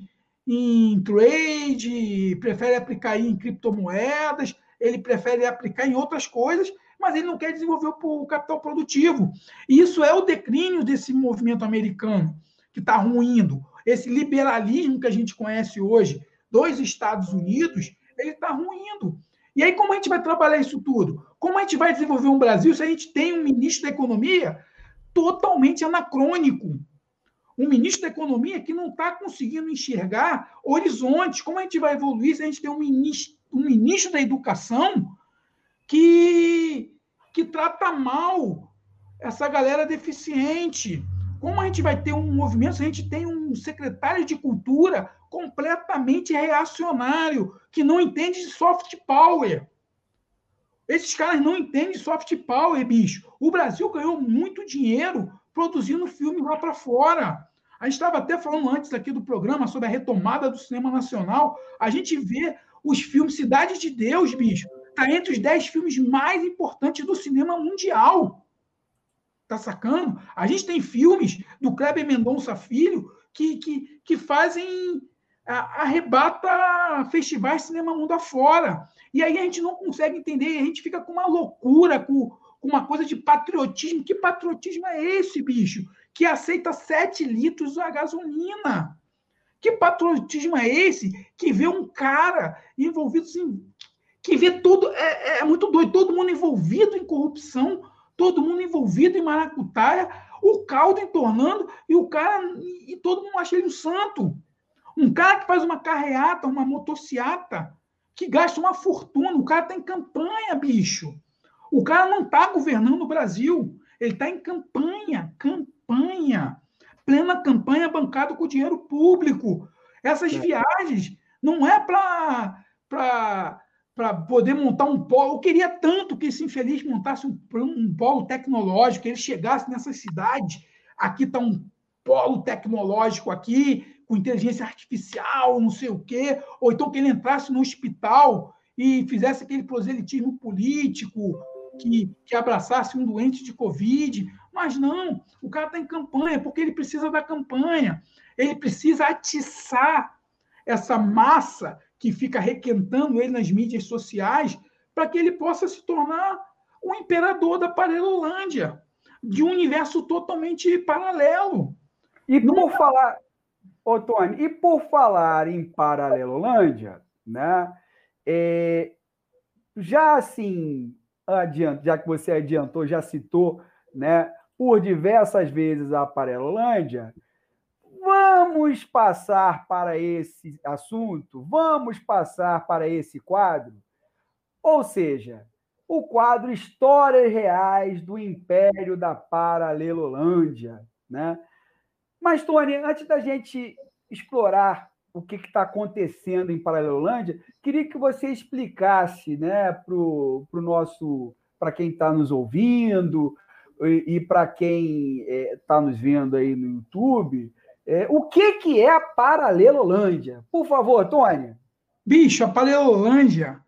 em trade, prefere aplicar em criptomoedas, ele prefere aplicar em outras coisas, mas ele não quer desenvolver o capital produtivo. E isso é o declínio desse movimento americano, que está ruindo. Esse liberalismo que a gente conhece hoje dos Estados Unidos, ele está ruindo. E aí, como a gente vai trabalhar isso tudo? Como a gente vai desenvolver um Brasil se a gente tem um ministro da Economia totalmente anacrônico? Um ministro da Economia que não está conseguindo enxergar horizontes. Como a gente vai evoluir se a gente tem um ministro, um ministro da Educação que, que trata mal essa galera deficiente? Como a gente vai ter um movimento se a gente tem um secretário de Cultura completamente reacionário, que não entende de soft power? Esses caras não entendem de soft power, bicho. O Brasil ganhou muito dinheiro produzindo filme lá para fora. A gente estava até falando antes aqui do programa sobre a retomada do cinema nacional. A gente vê os filmes Cidade de Deus, bicho. Está entre os dez filmes mais importantes do cinema mundial. Tá sacando? A gente tem filmes do Kleber Mendonça Filho que, que, que fazem. arrebata festivais de cinema mundo afora. E aí a gente não consegue entender, a gente fica com uma loucura, com, uma coisa de patriotismo. Que patriotismo é esse, bicho? Que aceita 7 litros da gasolina. Que patriotismo é esse que vê um cara envolvido assim, que vê tudo, é, é muito doido, todo mundo envolvido em corrupção, todo mundo envolvido em maracutaia, o caldo entornando e o cara, e todo mundo acha ele um santo. Um cara que faz uma carreata, uma motociata, que gasta uma fortuna, o cara está em campanha, bicho. O cara não está governando o Brasil. Ele está em campanha, campanha. Plena campanha bancado com dinheiro público. Essas é. viagens não é para para poder montar um polo. Eu queria tanto que esse infeliz montasse um, um polo tecnológico, que ele chegasse nessas cidades. Aqui está um polo tecnológico aqui, com inteligência artificial, não sei o quê. Ou então que ele entrasse no hospital e fizesse aquele proselitismo político, que, que abraçasse um doente de Covid. Mas não, o cara está em campanha, porque ele precisa da campanha. Ele precisa atiçar essa massa que fica requentando ele nas mídias sociais para que ele possa se tornar o imperador da Paralelolândia, de um universo totalmente paralelo. E por Não... falar, ô Tony, e por falar em Paralelolândia, né? É, já assim, adianto, já que você adiantou, já citou, né, por diversas vezes a Paralelolândia, vamos passar para esse assunto, vamos passar para esse quadro. Ou seja, o quadro Histórias Reais do Império da Paralelolândia, né? Mas, Tony, antes da gente explorar o que está acontecendo em Paralelolândia, queria que você explicasse né, para o nosso, para quem está nos ouvindo e, para quem está é, nos vendo aí no YouTube, é, o que, que é a Paralelolândia? Por favor, Tony. Bicho, a Paralelolândia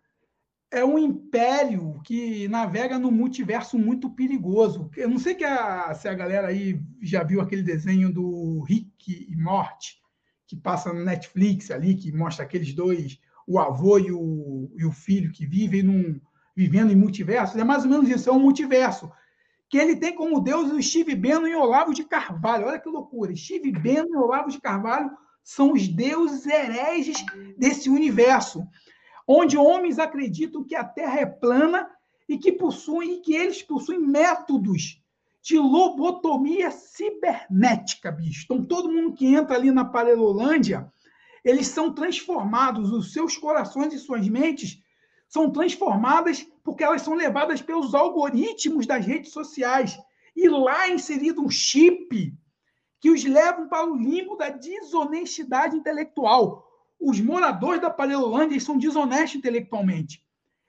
é um império que navega no multiverso muito perigoso. Eu não sei que a, se a galera aí já viu aquele desenho do Rick e Morty, que passa no Netflix ali, que mostra aqueles dois, o avô e o, e o filho, que vivem num, vivendo em multiversos. É mais ou menos isso, é um multiverso. Que ele tem como deus o Steve Bannon e Olavo de Carvalho. Olha que loucura. Steve Bannon e Olavo de Carvalho são os deuses hereges desse universo, onde homens acreditam que a Terra é plana e que possuem que eles possuem métodos de lobotomia cibernética, bicho. Então, todo mundo que entra ali na Paralelolândia, eles são transformados, os seus corações e suas mentes são transformadas porque elas são levadas pelos algoritmos das redes sociais. E lá é inserido um chip que os levam para o limbo da desonestidade intelectual. Os moradores da Paralelolândia são desonestos intelectualmente.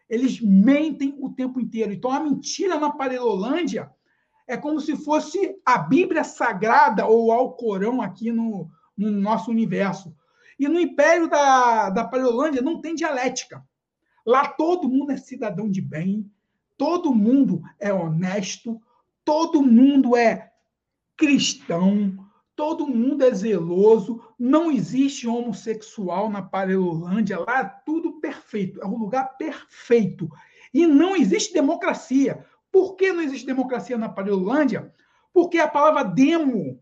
Eles mentem o tempo inteiro. Então, a mentira na Paralelolândia é como se fosse a Bíblia Sagrada ou Alcorão aqui no, no nosso universo. E no Império da, da Paleolândia não tem dialética. Lá todo mundo é cidadão de bem, todo mundo é honesto, todo mundo é cristão, todo mundo é zeloso, não existe homossexual na Paleolândia, lá é tudo perfeito, é o lugar perfeito. E não existe democracia. Por que não existe democracia na Paleolândia? Porque a palavra demo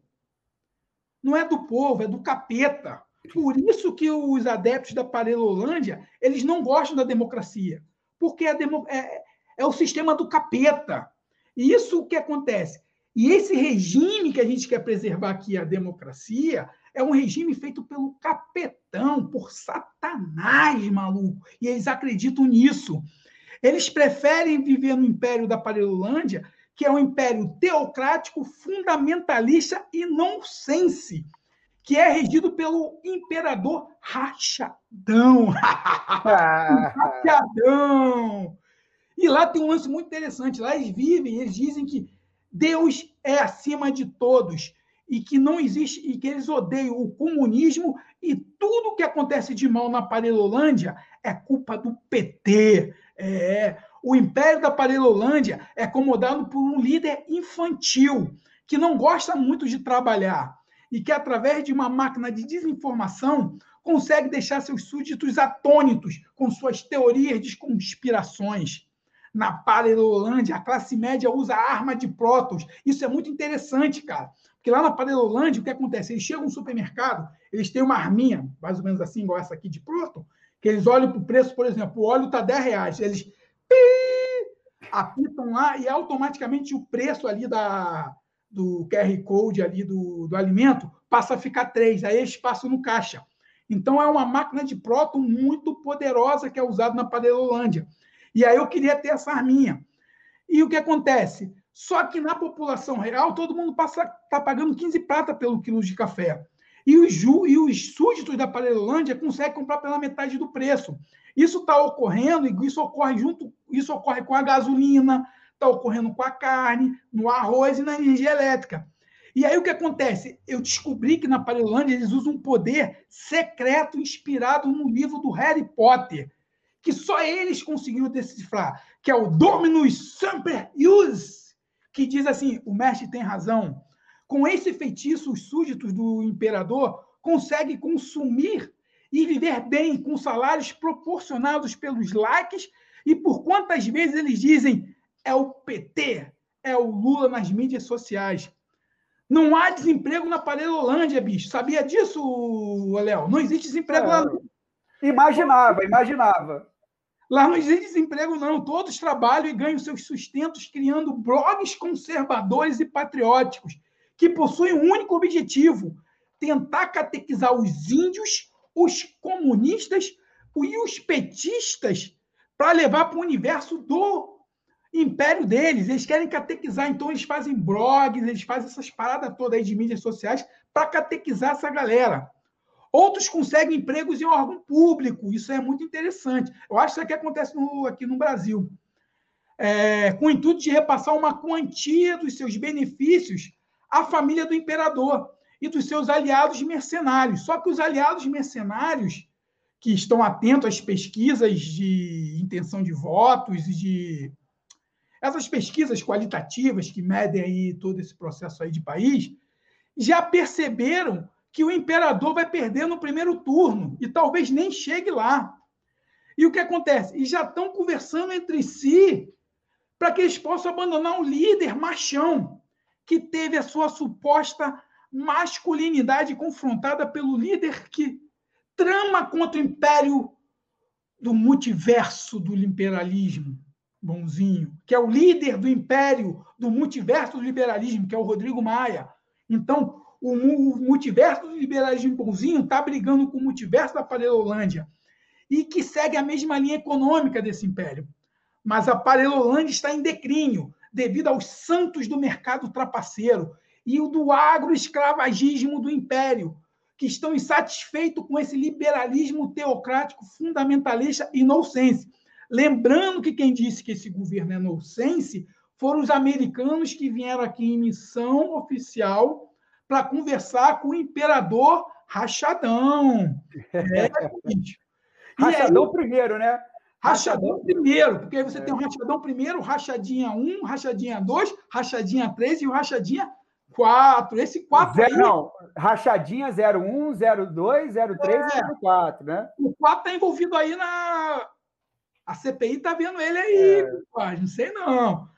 não é do povo, é do capeta. Por isso que os adeptos da Paleolândia, eles não gostam da democracia, porque é, é, o sistema do capeta. E isso que acontece. E esse regime que a gente quer preservar aqui, a democracia, é um regime feito pelo capetão, por Satanás, maluco. E eles acreditam nisso. Eles preferem viver no império da Paleolândia, que é um império teocrático, fundamentalista e nonsense, que é regido pelo imperador Rachadão. Rachadão! E lá tem um lance muito interessante. Lá eles vivem, eles dizem que Deus é acima de todos e que não existe e que eles odeiam o comunismo e tudo que acontece de mal na Parelolândia é culpa do PT. É, o Império da Parelolândia é comandado por um líder infantil que não gosta muito de trabalhar e que através de uma máquina de desinformação consegue deixar seus súditos atônitos com suas teorias de conspirações na Parelolândia, a classe média usa arma de prótons. Isso é muito interessante, cara. Porque lá na Parelolândia, o que acontece? Eles chegam no supermercado, eles têm uma arminha, mais ou menos assim, igual essa aqui de próton, que eles olham para o preço, por exemplo, o óleo está 10 reais. Eles pi, apitam lá e automaticamente o preço ali da, do QR Code ali do, do alimento passa a ficar 3. Aí eles passam no caixa. Então, é uma máquina de próton muito poderosa que é usada na Parelolândia. E aí eu queria ter essa arminha. E o que acontece? Só que na população real, todo mundo está pagando 15 prata pelo quilo de café. E os, ju, e os súditos da Parelolândia conseguem comprar pela metade do preço. Isso está ocorrendo, e isso ocorre junto, isso ocorre com a gasolina, está ocorrendo com a carne, no arroz e na energia elétrica. E aí o que acontece? Eu descobri que na Parelolândia eles usam um poder secreto inspirado no livro do Harry Potter que só eles conseguiram decifrar, que é o Dominus Semper que diz assim: o mestre tem razão. Com esse feitiço, os súditos do imperador conseguem consumir e viver bem com salários proporcionados pelos likes e por quantas vezes eles dizem é o PT, é o Lula nas mídias sociais. Não há desemprego na Parelolândia, bicho. Sabia disso, Léo? Não existe desemprego é, lá. Imaginava, imaginava. Lá não existe desemprego, não. Todos trabalham e ganham seus sustentos criando blogs conservadores e patrióticos que possuem um único objetivo: tentar catequizar os índios, os comunistas e os petistas para levar para o universo do império deles. Eles querem catequizar, então eles fazem blogs, eles fazem essas paradas todas aí de mídias sociais para catequizar essa galera. Outros conseguem empregos em órgão público. Isso é muito interessante. Eu acho que isso aqui acontece no, aqui no Brasil. É, com o intuito de repassar uma quantia dos seus benefícios à família do imperador e dos seus aliados mercenários. Só que os aliados mercenários, que estão atentos às pesquisas de intenção de votos e de. Essas pesquisas qualitativas que medem aí todo esse processo aí de país, já perceberam que o imperador vai perder no primeiro turno e talvez nem chegue lá. E o que acontece? E já estão conversando entre si para que eles possam abandonar o líder machão que teve a sua suposta masculinidade confrontada pelo líder que trama contra o império do multiverso do liberalismo, bonzinho, que é o líder do império do multiverso do liberalismo, que é o Rodrigo Maia. Então, o, multiverso do liberalismo bonzinho está brigando com o multiverso da Parelolândia e que segue a mesma linha econômica desse império. Mas a Parelolândia está em declínio devido aos santos do mercado trapaceiro e o do agroescravagismo do império, que estão insatisfeitos com esse liberalismo teocrático fundamentalista e nonsense. Lembrando que quem disse que esse governo é nonsense foram os americanos que vieram aqui em missão oficial para conversar com o imperador Rachadão. É, Rachadão aí, primeiro, né? Rachadão primeiro, porque aí você é. tem o Rachadão primeiro, Rachadinha 1, Rachadinha 2, Rachadinha 3 e o Rachadinha 4. Esse 4 Zero, aí... Não, Rachadinha 01, 02, 03 é. e 04, né? O 4 está envolvido aí na... A CPI está vendo ele aí, é. não sei não.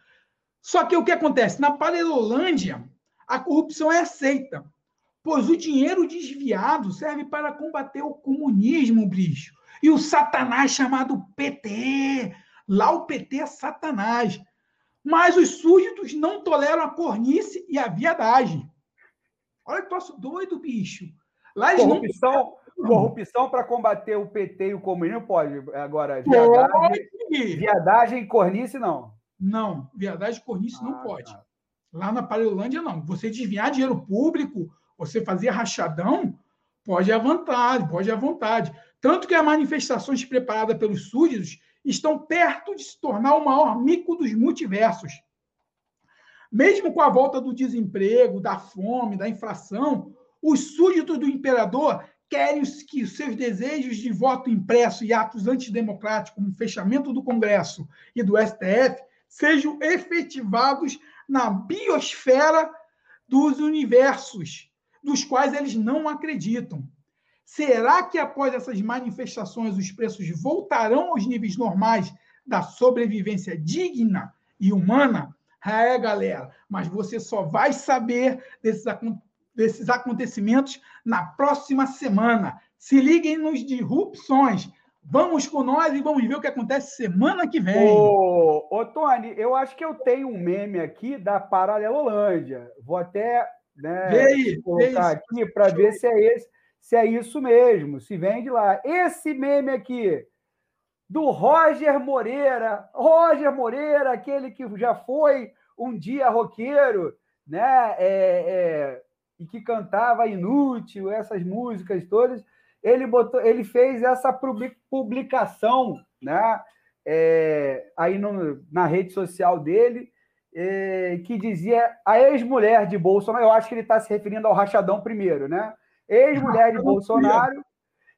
Só que o que acontece? Na Parelolândia, a corrupção é aceita, pois o dinheiro desviado serve para combater o comunismo, bicho. E o satanás chamado PT. Lá o PT é satanás. Mas os súditos não toleram a cornice e a viadagem. Olha que troço doido, bicho. Lá eles corrupção, não... corrupção para combater o PT e o comunismo pode. Agora, viadagem, viadagem e cornice, não. Não, viadagem e cornice ah, não pode. Tá. Lá na Paleolândia, não. Você desviar dinheiro público, você fazer rachadão, pode à vontade, pode à vontade. Tanto que as manifestações preparadas pelos súditos estão perto de se tornar o maior mico dos multiversos. Mesmo com a volta do desemprego, da fome, da inflação, os súditos do imperador querem que os seus desejos de voto impresso e atos antidemocráticos, como fechamento do Congresso e do STF, sejam efetivados na biosfera dos universos, dos quais eles não acreditam. Será que após essas manifestações os preços voltarão aos níveis normais da sobrevivência digna e humana? É, galera, mas você só vai saber desses, desses acontecimentos na próxima semana. Se liguem nos disrupções. Vamos com nós e vamos ver o que acontece semana que vem. Ô, ô Tony, eu acho que eu tenho um meme aqui da Paralelolândia. Vou até né, aí, colocar aqui para ver se é esse se é isso mesmo, se vende lá. Esse meme aqui, do Roger Moreira. Roger Moreira, aquele que já foi um dia roqueiro, né? É, é, e que cantava Inútil, essas músicas todas. Ele, botou, ele fez essa publicação né? É, aí no, na rede social dele, é, que dizia a ex-mulher de Bolsonaro. Eu acho que ele está se referindo ao Rachadão primeiro, né? Ex-mulher de Bolsonaro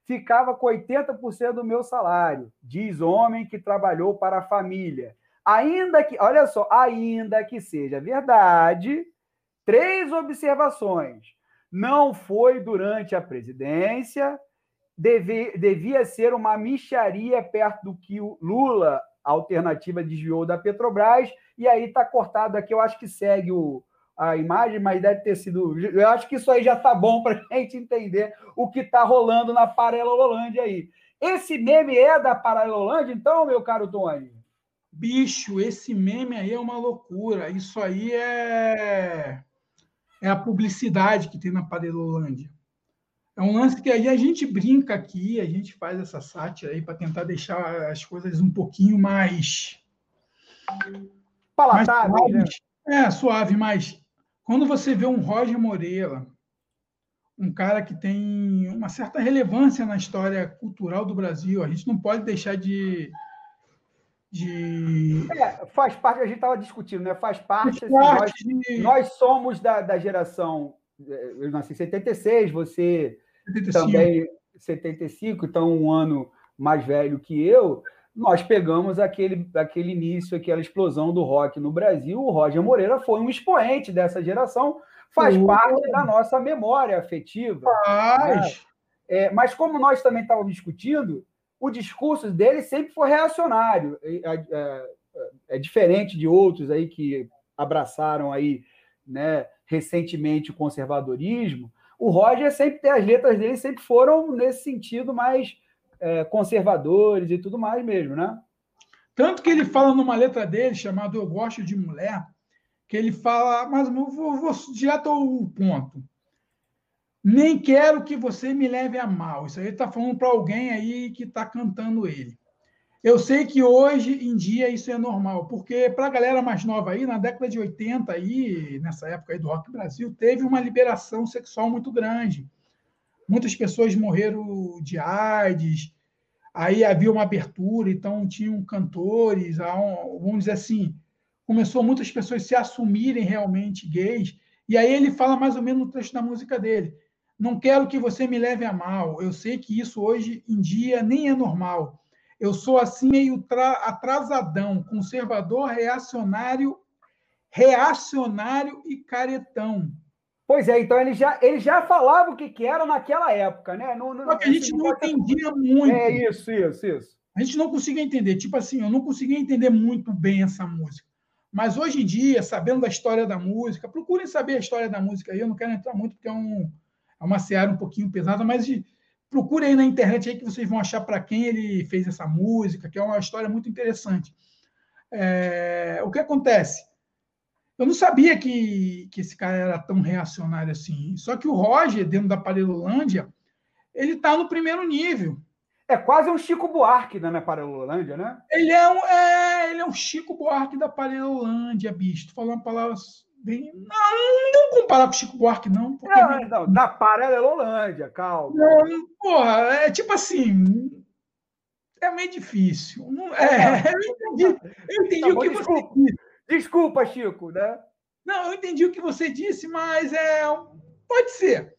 ficava com 80% do meu salário, diz homem que trabalhou para a família. Ainda que, olha só, ainda que seja verdade, três observações. Não foi durante a presidência, deve, devia ser uma micharia perto do que o Lula, a alternativa, desviou da Petrobras, e aí está cortado aqui, eu acho que segue o, a imagem, mas deve ter sido. Eu acho que isso aí já tá bom para a gente entender o que está rolando na Paralelolândia aí. Esse meme é da Paralelolândia, então, meu caro Tony? Bicho, esse meme aí é uma loucura. Isso aí é, é a publicidade que tem na Paralelolândia. É um lance que aí a gente brinca aqui, a gente faz essa sátira aí para tentar deixar as coisas um pouquinho mais. Palatáveis, né? É, suave, mas quando você vê um Roger Moreira, um cara que tem uma certa relevância na história cultural do Brasil, a gente não pode deixar de. De... É, faz parte, a gente estava discutindo, né? Faz parte. Faz assim, parte nós, de... nós, somos da, da geração. Eu nasci em 76, você 75. também 75, então um ano mais velho que eu nós pegamos aquele, aquele início, aquela explosão do rock no Brasil. O Roger Moreira foi um expoente dessa geração, faz uhum. parte da nossa memória afetiva. Faz. Né? É, mas como nós também estávamos discutindo, o discurso dele sempre foi reacionário. É, é, é, diferente de outros aí que abraçaram aí, né, recentemente o conservadorismo. O Roger sempre as letras dele sempre foram nesse sentido mais é, conservadores e tudo mais mesmo, né? Tanto que ele fala numa letra dele, chamado Eu Gosto de Mulher, que ele fala, mas vou, vou direto ao ponto. Nem quero que você me leve a mal. Isso aí está falando para alguém aí que está cantando ele. Eu sei que hoje em dia isso é normal, porque para a galera mais nova aí, na década de 80 aí, nessa época aí do Rock Brasil, teve uma liberação sexual muito grande muitas pessoas morreram de AIDS, aí havia uma abertura, então tinham cantores, vamos dizer assim, começou muitas pessoas se assumirem realmente gays. E aí ele fala mais ou menos no trecho da música dele. Não quero que você me leve a mal. Eu sei que isso hoje em dia nem é normal. Eu sou assim meio atrasadão, conservador, reacionário, reacionário e caretão. Pois é, então ele já, ele já falava o que, que era naquela época, né? Não, não, Só que a gente não entendia muito. É isso, isso, isso. A gente não conseguia entender. Tipo assim, eu não conseguia entender muito bem essa música. Mas hoje em dia, sabendo da história da música, procurem saber a história da música aí. Eu não quero entrar muito porque é, um, é uma seara um pouquinho pesada, mas de, procurem aí na internet aí que vocês vão achar para quem ele fez essa música, que é uma história muito interessante. É, o que acontece? Eu não sabia que, que esse cara era tão reacionário assim. Só que o Roger, dentro da Parelolândia, ele está no primeiro nível. É quase um Chico Buarque da né, Parelolândia, né? Ele é, um, é, ele é um Chico Buarque da Parelolândia, bicho. Tu falou uma palavra bem. Não, não comparar com o Chico Buarque, não. Porque... Não, não, da Parelolândia, calma. Não, porra, é tipo assim. É meio difícil. Não, é, eu entendi, eu entendi tá o que desculpa, você disse. Desculpa, Chico, né? Não, eu entendi o que você disse, mas é. Pode ser.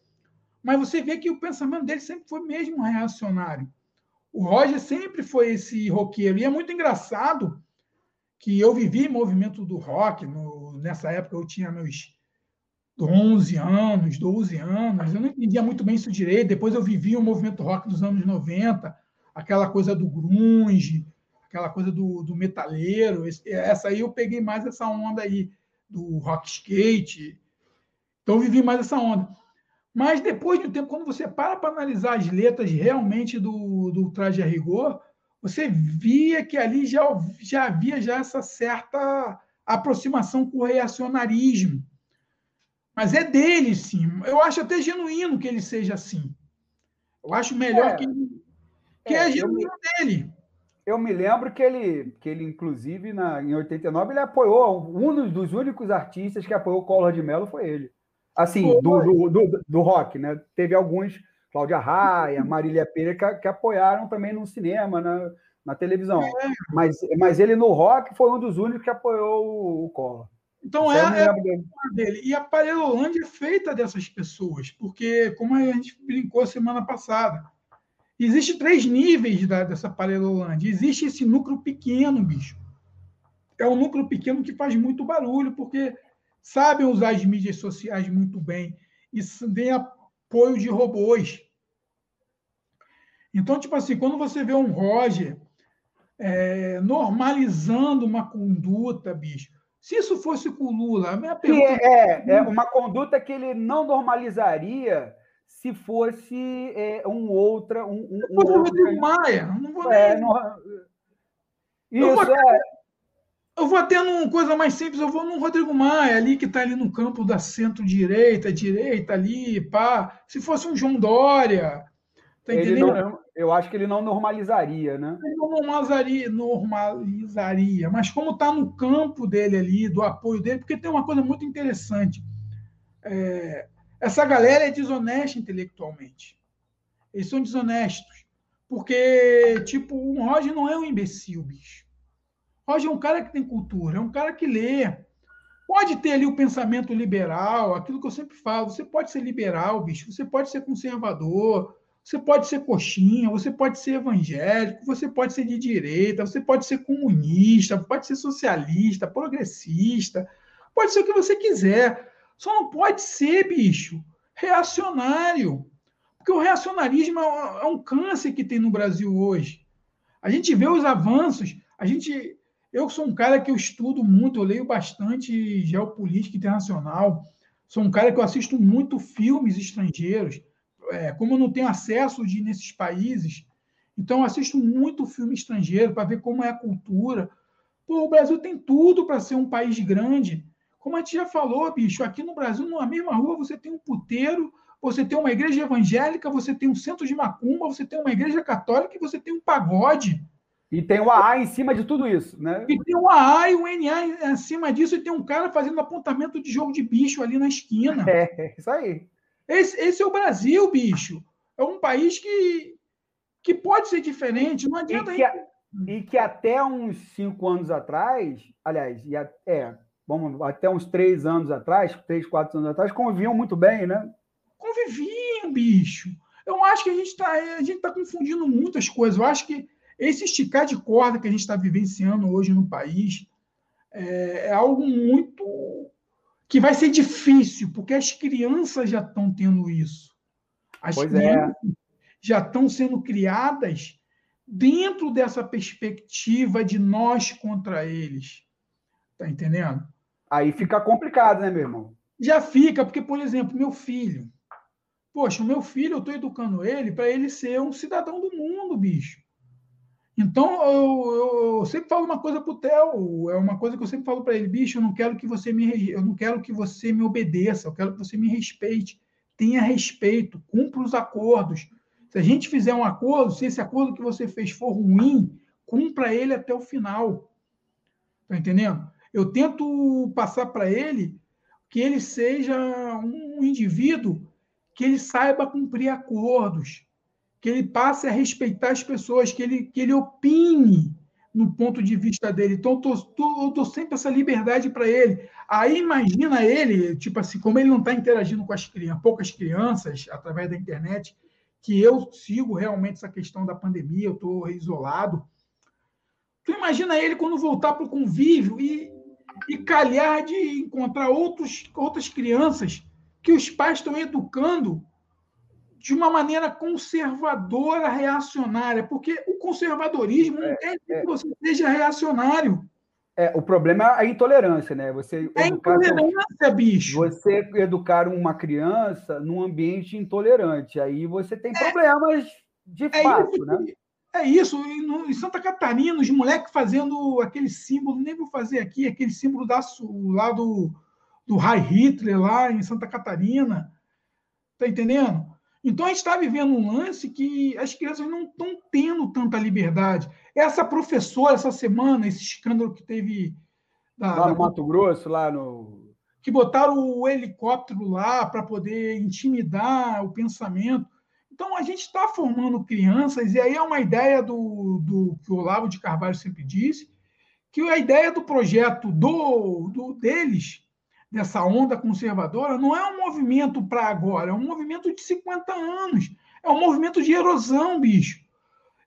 Mas você vê que o pensamento dele sempre foi mesmo reacionário. O Roger sempre foi esse roqueiro. E é muito engraçado que eu vivi movimento do rock. No, nessa época eu tinha meus 11 anos, 12 anos. Eu não entendia muito bem isso direito. Depois eu vivi o movimento rock dos anos 90, aquela coisa do grunge, aquela coisa do, do metaleiro. Essa aí eu peguei mais essa onda aí do rock skate. Então eu vivi mais essa onda. Mas depois de um tempo, quando você para para analisar as letras realmente do, do Traje a Rigor, você via que ali já, já havia já essa certa aproximação com o reacionarismo. Mas é dele, sim. Eu acho até genuíno que ele seja assim. Eu acho melhor é, que, que é, é genuíno eu, dele. Eu me lembro que ele, que ele inclusive, na, em 89, ele apoiou, um dos únicos artistas que apoiou o Collor de Mello foi ele. Assim, do, do, do, do, rock, né? Teve alguns, Cláudia Raia, Marília Pereira, que, que, apoiaram também no cinema, na, na televisão. É. Mas, mas ele no rock foi um dos únicos que apoiou o, Collor. Então é, é dele. dele. E a Parelolândia é feita dessas pessoas, porque, como a gente brincou semana passada, existe três níveis da, dessa Parelolândia. Existe esse núcleo pequeno, bicho. É um núcleo pequeno que faz muito barulho, porque sabem usar as mídias sociais muito bem e têm apoio de robôs. Então, tipo assim, quando você vê um Roger é, normalizando uma conduta, bicho, se isso fosse com o Lula, a minha pergunta. É, é, é uma conduta que ele não normalizaria se fosse é, um outra. Um, um, um outro... Rodrigo Maia. Não vou é, não... Isso, eu vou, é. Eu vou até numa coisa mais simples, eu vou no Rodrigo Maia, ali que está ali no campo da centro-direita, direita ali, pá. Se fosse um João Dória, tá entendendo? Não, eu acho que ele não normalizaria, né? Ele não normalizaria, normalizaria mas como está no campo dele ali, do apoio dele, porque tem uma coisa muito interessante. É, essa galera é desonesta intelectualmente. Eles são desonestos. Porque, tipo, o Roger não é um imbecil, bicho. Roger é um cara que tem cultura, é um cara que lê. Pode ter ali o pensamento liberal, aquilo que eu sempre falo. Você pode ser liberal, bicho. Você pode ser conservador. Você pode ser coxinha, você pode ser evangélico, você pode ser de direita, você pode ser comunista, pode ser socialista, progressista, pode ser o que você quiser. Só não pode ser, bicho, reacionário. Porque o reacionarismo é um câncer que tem no Brasil hoje. A gente vê os avanços, a gente. Eu sou um cara que eu estudo muito, eu leio bastante geopolítica internacional, sou um cara que eu assisto muito filmes estrangeiros é, como eu não tenho acesso de ir nesses países, então eu assisto muito filme estrangeiro para ver como é a cultura. Pô, o Brasil tem tudo para ser um país grande. Como a gente já falou, bicho, aqui no Brasil, na mesma rua, você tem um puteiro, você tem uma igreja evangélica, você tem um centro de macumba, você tem uma igreja católica e você tem um pagode. E tem o AA em cima de tudo isso, né? E tem o AA e o NA em cima disso, e tem um cara fazendo apontamento de jogo de bicho ali na esquina. É, isso aí. Esse, esse é o Brasil, bicho. É um país que, que pode ser diferente. Não adianta. E que, a, e que até uns cinco anos atrás, aliás, e é, vamos, até uns três anos atrás, três, quatro anos atrás, conviviam muito bem, né? Conviviam, bicho. Eu acho que a gente está a tá confundindo muitas coisas. Eu acho que esse esticar de corda que a gente está vivenciando hoje no país é, é algo muito que vai ser difícil, porque as crianças já estão tendo isso. As pois é. já estão sendo criadas dentro dessa perspectiva de nós contra eles. Tá entendendo? Aí fica complicado, né, meu irmão? Já fica, porque, por exemplo, meu filho. Poxa, o meu filho, eu estou educando ele para ele ser um cidadão do mundo, bicho. Então, eu, eu sempre falo uma coisa para o Theo, é uma coisa que eu sempre falo para ele, bicho, eu não quero que você me eu não quero que você me obedeça, eu quero que você me respeite. Tenha respeito, cumpra os acordos. Se a gente fizer um acordo, se esse acordo que você fez for ruim, cumpra ele até o final. Tá entendendo? Eu tento passar para ele que ele seja um indivíduo que ele saiba cumprir acordos, que ele passe a respeitar as pessoas, que ele, que ele opine no ponto de vista dele. Então, eu dou sempre essa liberdade para ele. Aí, imagina ele, tipo assim, como ele não está interagindo com as crianças, poucas crianças, através da internet, que eu sigo realmente essa questão da pandemia, eu estou isolado. Tu imagina ele quando voltar para o convívio e, e calhar de encontrar outros, outras crianças que os pais estão educando de uma maneira conservadora, reacionária, porque o conservadorismo não é, quer dizer é, que você seja reacionário. É, o problema é a intolerância, né? Você é intolerância, bicho. Você educar uma criança num ambiente intolerante, aí você tem é. problemas de é fato, isso, né? É isso. Em Santa Catarina, os moleques fazendo aquele símbolo, nem vou fazer aqui, aquele símbolo da, lá do, do High Hitler, lá em Santa Catarina. Tá entendendo? Então, a gente está vivendo um lance que as crianças não estão tendo tanta liberdade. Essa professora, essa semana, esse escândalo que teve. Da, lá no da... Mato Grosso, lá no. Que botaram o helicóptero lá para poder intimidar o pensamento. Então, a gente está formando crianças, e aí é uma ideia do, do que o Olavo de Carvalho sempre disse, que a ideia do projeto do, do deles dessa onda conservadora não é um movimento para agora, é um movimento de 50 anos. É um movimento de erosão, bicho.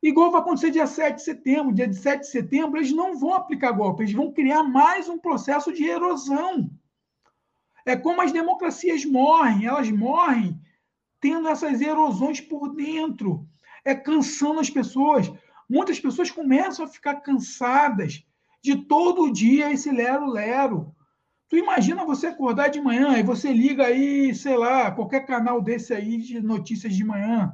Igual vai acontecer dia 7 de setembro. Dia 7 de setembro, eles não vão aplicar golpe, eles vão criar mais um processo de erosão. É como as democracias morrem, elas morrem tendo essas erosões por dentro. É cansando as pessoas. Muitas pessoas começam a ficar cansadas de todo dia esse lero-lero. Tu imagina você acordar de manhã e você liga aí, sei lá, qualquer canal desse aí de notícias de manhã.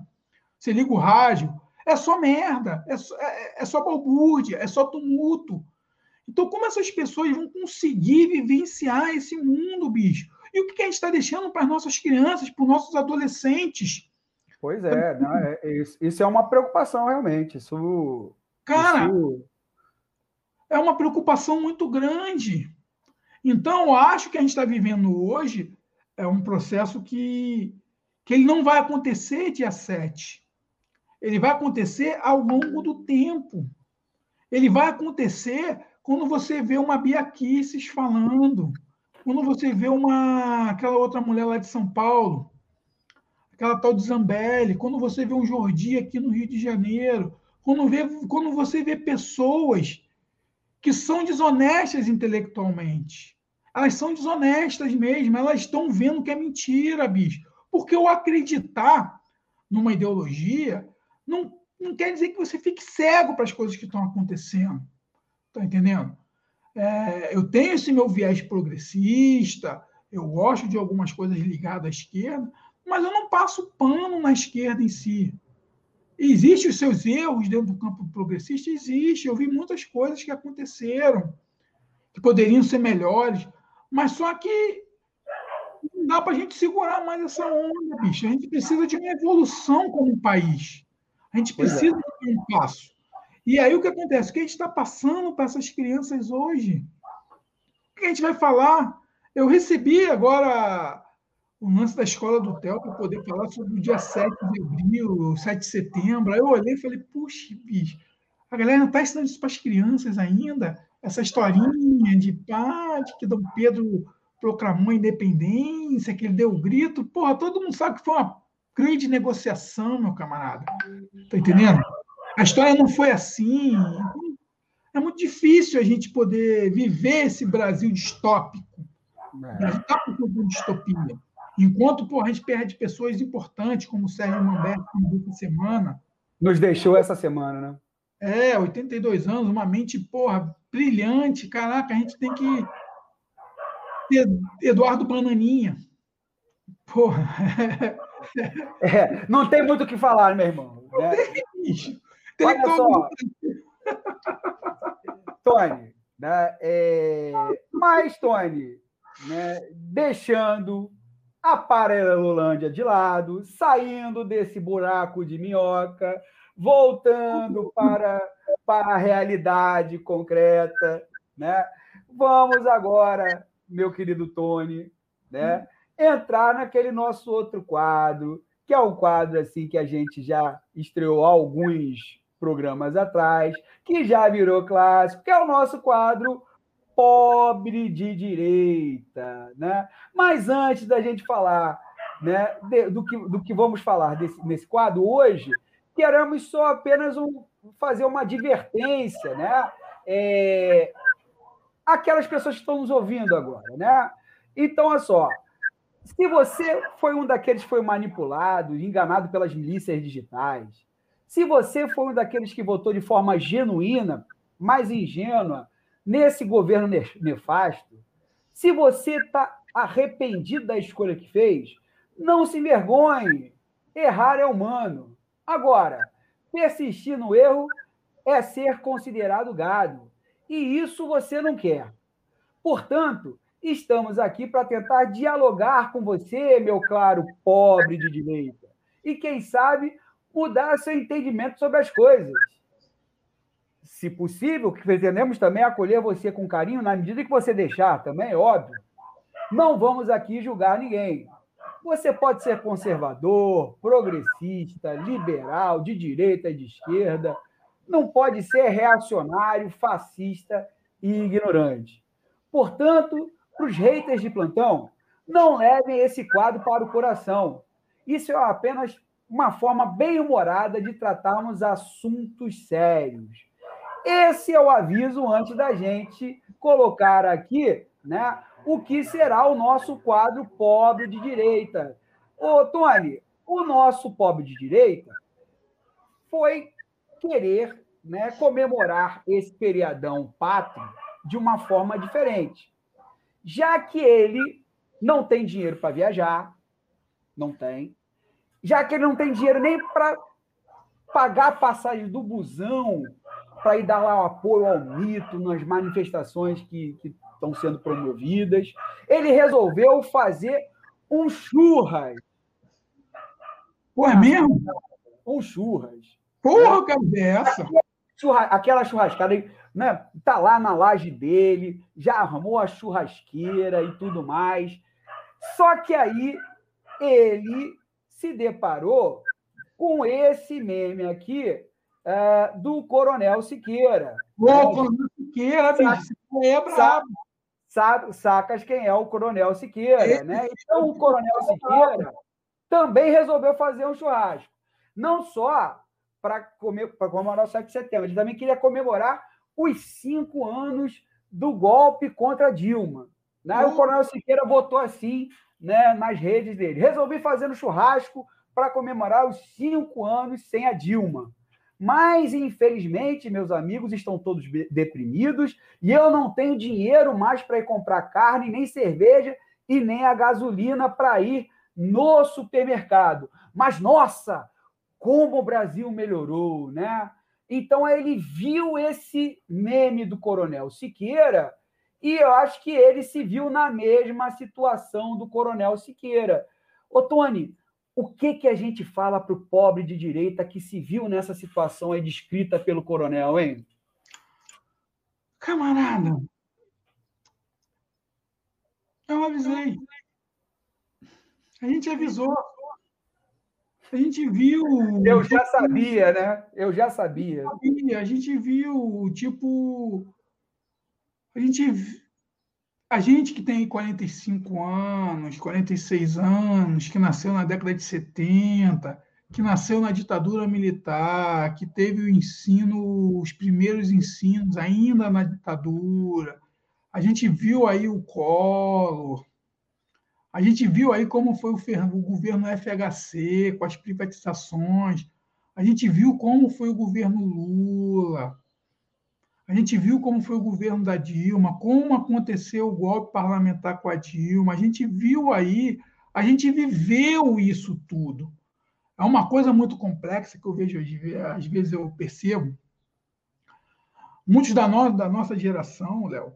Você liga o rádio. É só merda, é só, é, é só balbúrdia, é só tumulto. Então, como essas pessoas vão conseguir vivenciar esse mundo, bicho? E o que a gente está deixando para as nossas crianças, para os nossos adolescentes? Pois é, não, é, isso é uma preocupação realmente. Isso, Cara, isso... é uma preocupação muito grande. Então, eu acho que a gente está vivendo hoje é um processo que, que ele não vai acontecer dia 7. Ele vai acontecer ao longo do tempo. Ele vai acontecer quando você vê uma Bia Kicis falando, quando você vê uma aquela outra mulher lá de São Paulo, aquela tal de Zambelli, quando você vê um Jordi aqui no Rio de Janeiro, quando, vê, quando você vê pessoas que são desonestas intelectualmente. Elas são desonestas mesmo, elas estão vendo que é mentira, bicho. Porque o acreditar numa ideologia não, não quer dizer que você fique cego para as coisas que estão acontecendo. Está entendendo? É, eu tenho esse meu viés progressista, eu gosto de algumas coisas ligadas à esquerda, mas eu não passo pano na esquerda em si. Existem os seus erros dentro do campo progressista? Existe. Eu vi muitas coisas que aconteceram que poderiam ser melhores, mas só que não dá para a gente segurar mais essa onda, bicho. A gente precisa de uma evolução como país. A gente é. precisa é. de um passo. E aí o que acontece? O que a gente está passando para essas crianças hoje? O que a gente vai falar? Eu recebi agora o lance da escola do TEL para poder falar sobre o dia 7 de abril, 7 de setembro. Aí eu olhei e falei, puxa, bicho, A galera não está ensinando isso para as crianças ainda. Essa historinha de pá, de que Dom Pedro proclamou a independência, que ele deu o grito. Porra, todo mundo sabe que foi uma grande negociação, meu camarada. Tá entendendo? A história não foi assim. É muito difícil a gente poder viver esse Brasil distópico. O Brasil está por distopia. Enquanto porra, a gente perde pessoas importantes, como o Sérgio Mamberto, essa semana. Nos deixou essa semana, né? É, 82 anos, uma mente, porra, brilhante. Caraca, a gente tem que Eduardo Bananinha. Porra. É, não tem muito o que falar, meu irmão. Né? Tem, Olha só. Tony, né? É... mas, Tony, né? deixando a Paralelolândia de lado, saindo desse buraco de minhoca, voltando para, para a realidade concreta, né? Vamos agora, meu querido Tony, né? Entrar naquele nosso outro quadro, que é o quadro assim que a gente já estreou alguns programas atrás, que já virou clássico, que é o nosso quadro pobre de direita, né? Mas antes da gente falar, né, de, do, que, do que vamos falar desse, nesse quadro hoje, queremos só apenas um, fazer uma advertência, né? É, aquelas pessoas que estão nos ouvindo agora, né? Então, olha só, se você foi um daqueles que foi manipulado, enganado pelas milícias digitais, se você foi um daqueles que votou de forma genuína, mais ingênua, nesse governo nefasto, se você está arrependido da escolha que fez, não se envergonhe. Errar é humano. Agora, persistir no erro é ser considerado gado. E isso você não quer. Portanto, estamos aqui para tentar dialogar com você, meu claro pobre de direita. E quem sabe mudar seu entendimento sobre as coisas se possível, que pretendemos também acolher você com carinho, na medida que você deixar também, óbvio. Não vamos aqui julgar ninguém. Você pode ser conservador, progressista, liberal, de direita e de esquerda. Não pode ser reacionário, fascista e ignorante. Portanto, para os haters de plantão, não levem esse quadro para o coração. Isso é apenas uma forma bem humorada de tratarmos assuntos sérios. Esse é o aviso antes da gente colocar aqui né, o que será o nosso quadro pobre de direita. Ô, Tony, o nosso pobre de direita foi querer né, comemorar esse feriadão pátrio de uma forma diferente. Já que ele não tem dinheiro para viajar, não tem, já que ele não tem dinheiro nem para pagar a passagem do busão para ir dar lá o apoio ao mito nas manifestações que, que estão sendo promovidas. Ele resolveu fazer um churras. Pô, é mesmo? Um churras. Porra, cabeça! Churra, aquela churrascada, né? Tá lá na laje dele, já armou a churrasqueira e tudo mais. Só que aí ele se deparou com esse meme aqui uh, do Coronel Siqueira. Né? Coronel Siqueira, bicho, é brabo. Sabe, sacas quem é o Coronel Siqueira, né? Então, o Coronel Siqueira também resolveu fazer um churrasco. Não só para comemorar o 7 de setembro, ele também queria comemorar os cinco anos do golpe contra Dilma. Né? O Coronel Siqueira botou assim né, nas redes dele. Resolvi fazer um churrasco para comemorar os cinco anos sem a Dilma. Mas, infelizmente, meus amigos estão todos deprimidos e eu não tenho dinheiro mais para ir comprar carne, nem cerveja e nem a gasolina para ir no supermercado. Mas, nossa, como o Brasil melhorou, né? Então, ele viu esse meme do Coronel Siqueira e eu acho que ele se viu na mesma situação do Coronel Siqueira. Ô, Tony, o que, que a gente fala para o pobre de direita que se viu nessa situação aí descrita pelo coronel, hein? Camarada, eu avisei. A gente avisou. A gente viu. Eu já sabia, né? Eu já sabia. A gente viu, tipo. A gente. A gente que tem 45 anos, 46 anos, que nasceu na década de 70, que nasceu na ditadura militar, que teve o ensino, os primeiros ensinos ainda na ditadura. A gente viu aí o Collor, a gente viu aí como foi o, governo FHC, com as privatizações. A gente viu como foi o governo Lula. A gente viu como foi o governo da Dilma, como aconteceu o golpe parlamentar com a Dilma. A gente viu aí, a gente viveu isso tudo. É uma coisa muito complexa que eu vejo, às vezes eu percebo. Muitos da, no, da nossa geração, Léo,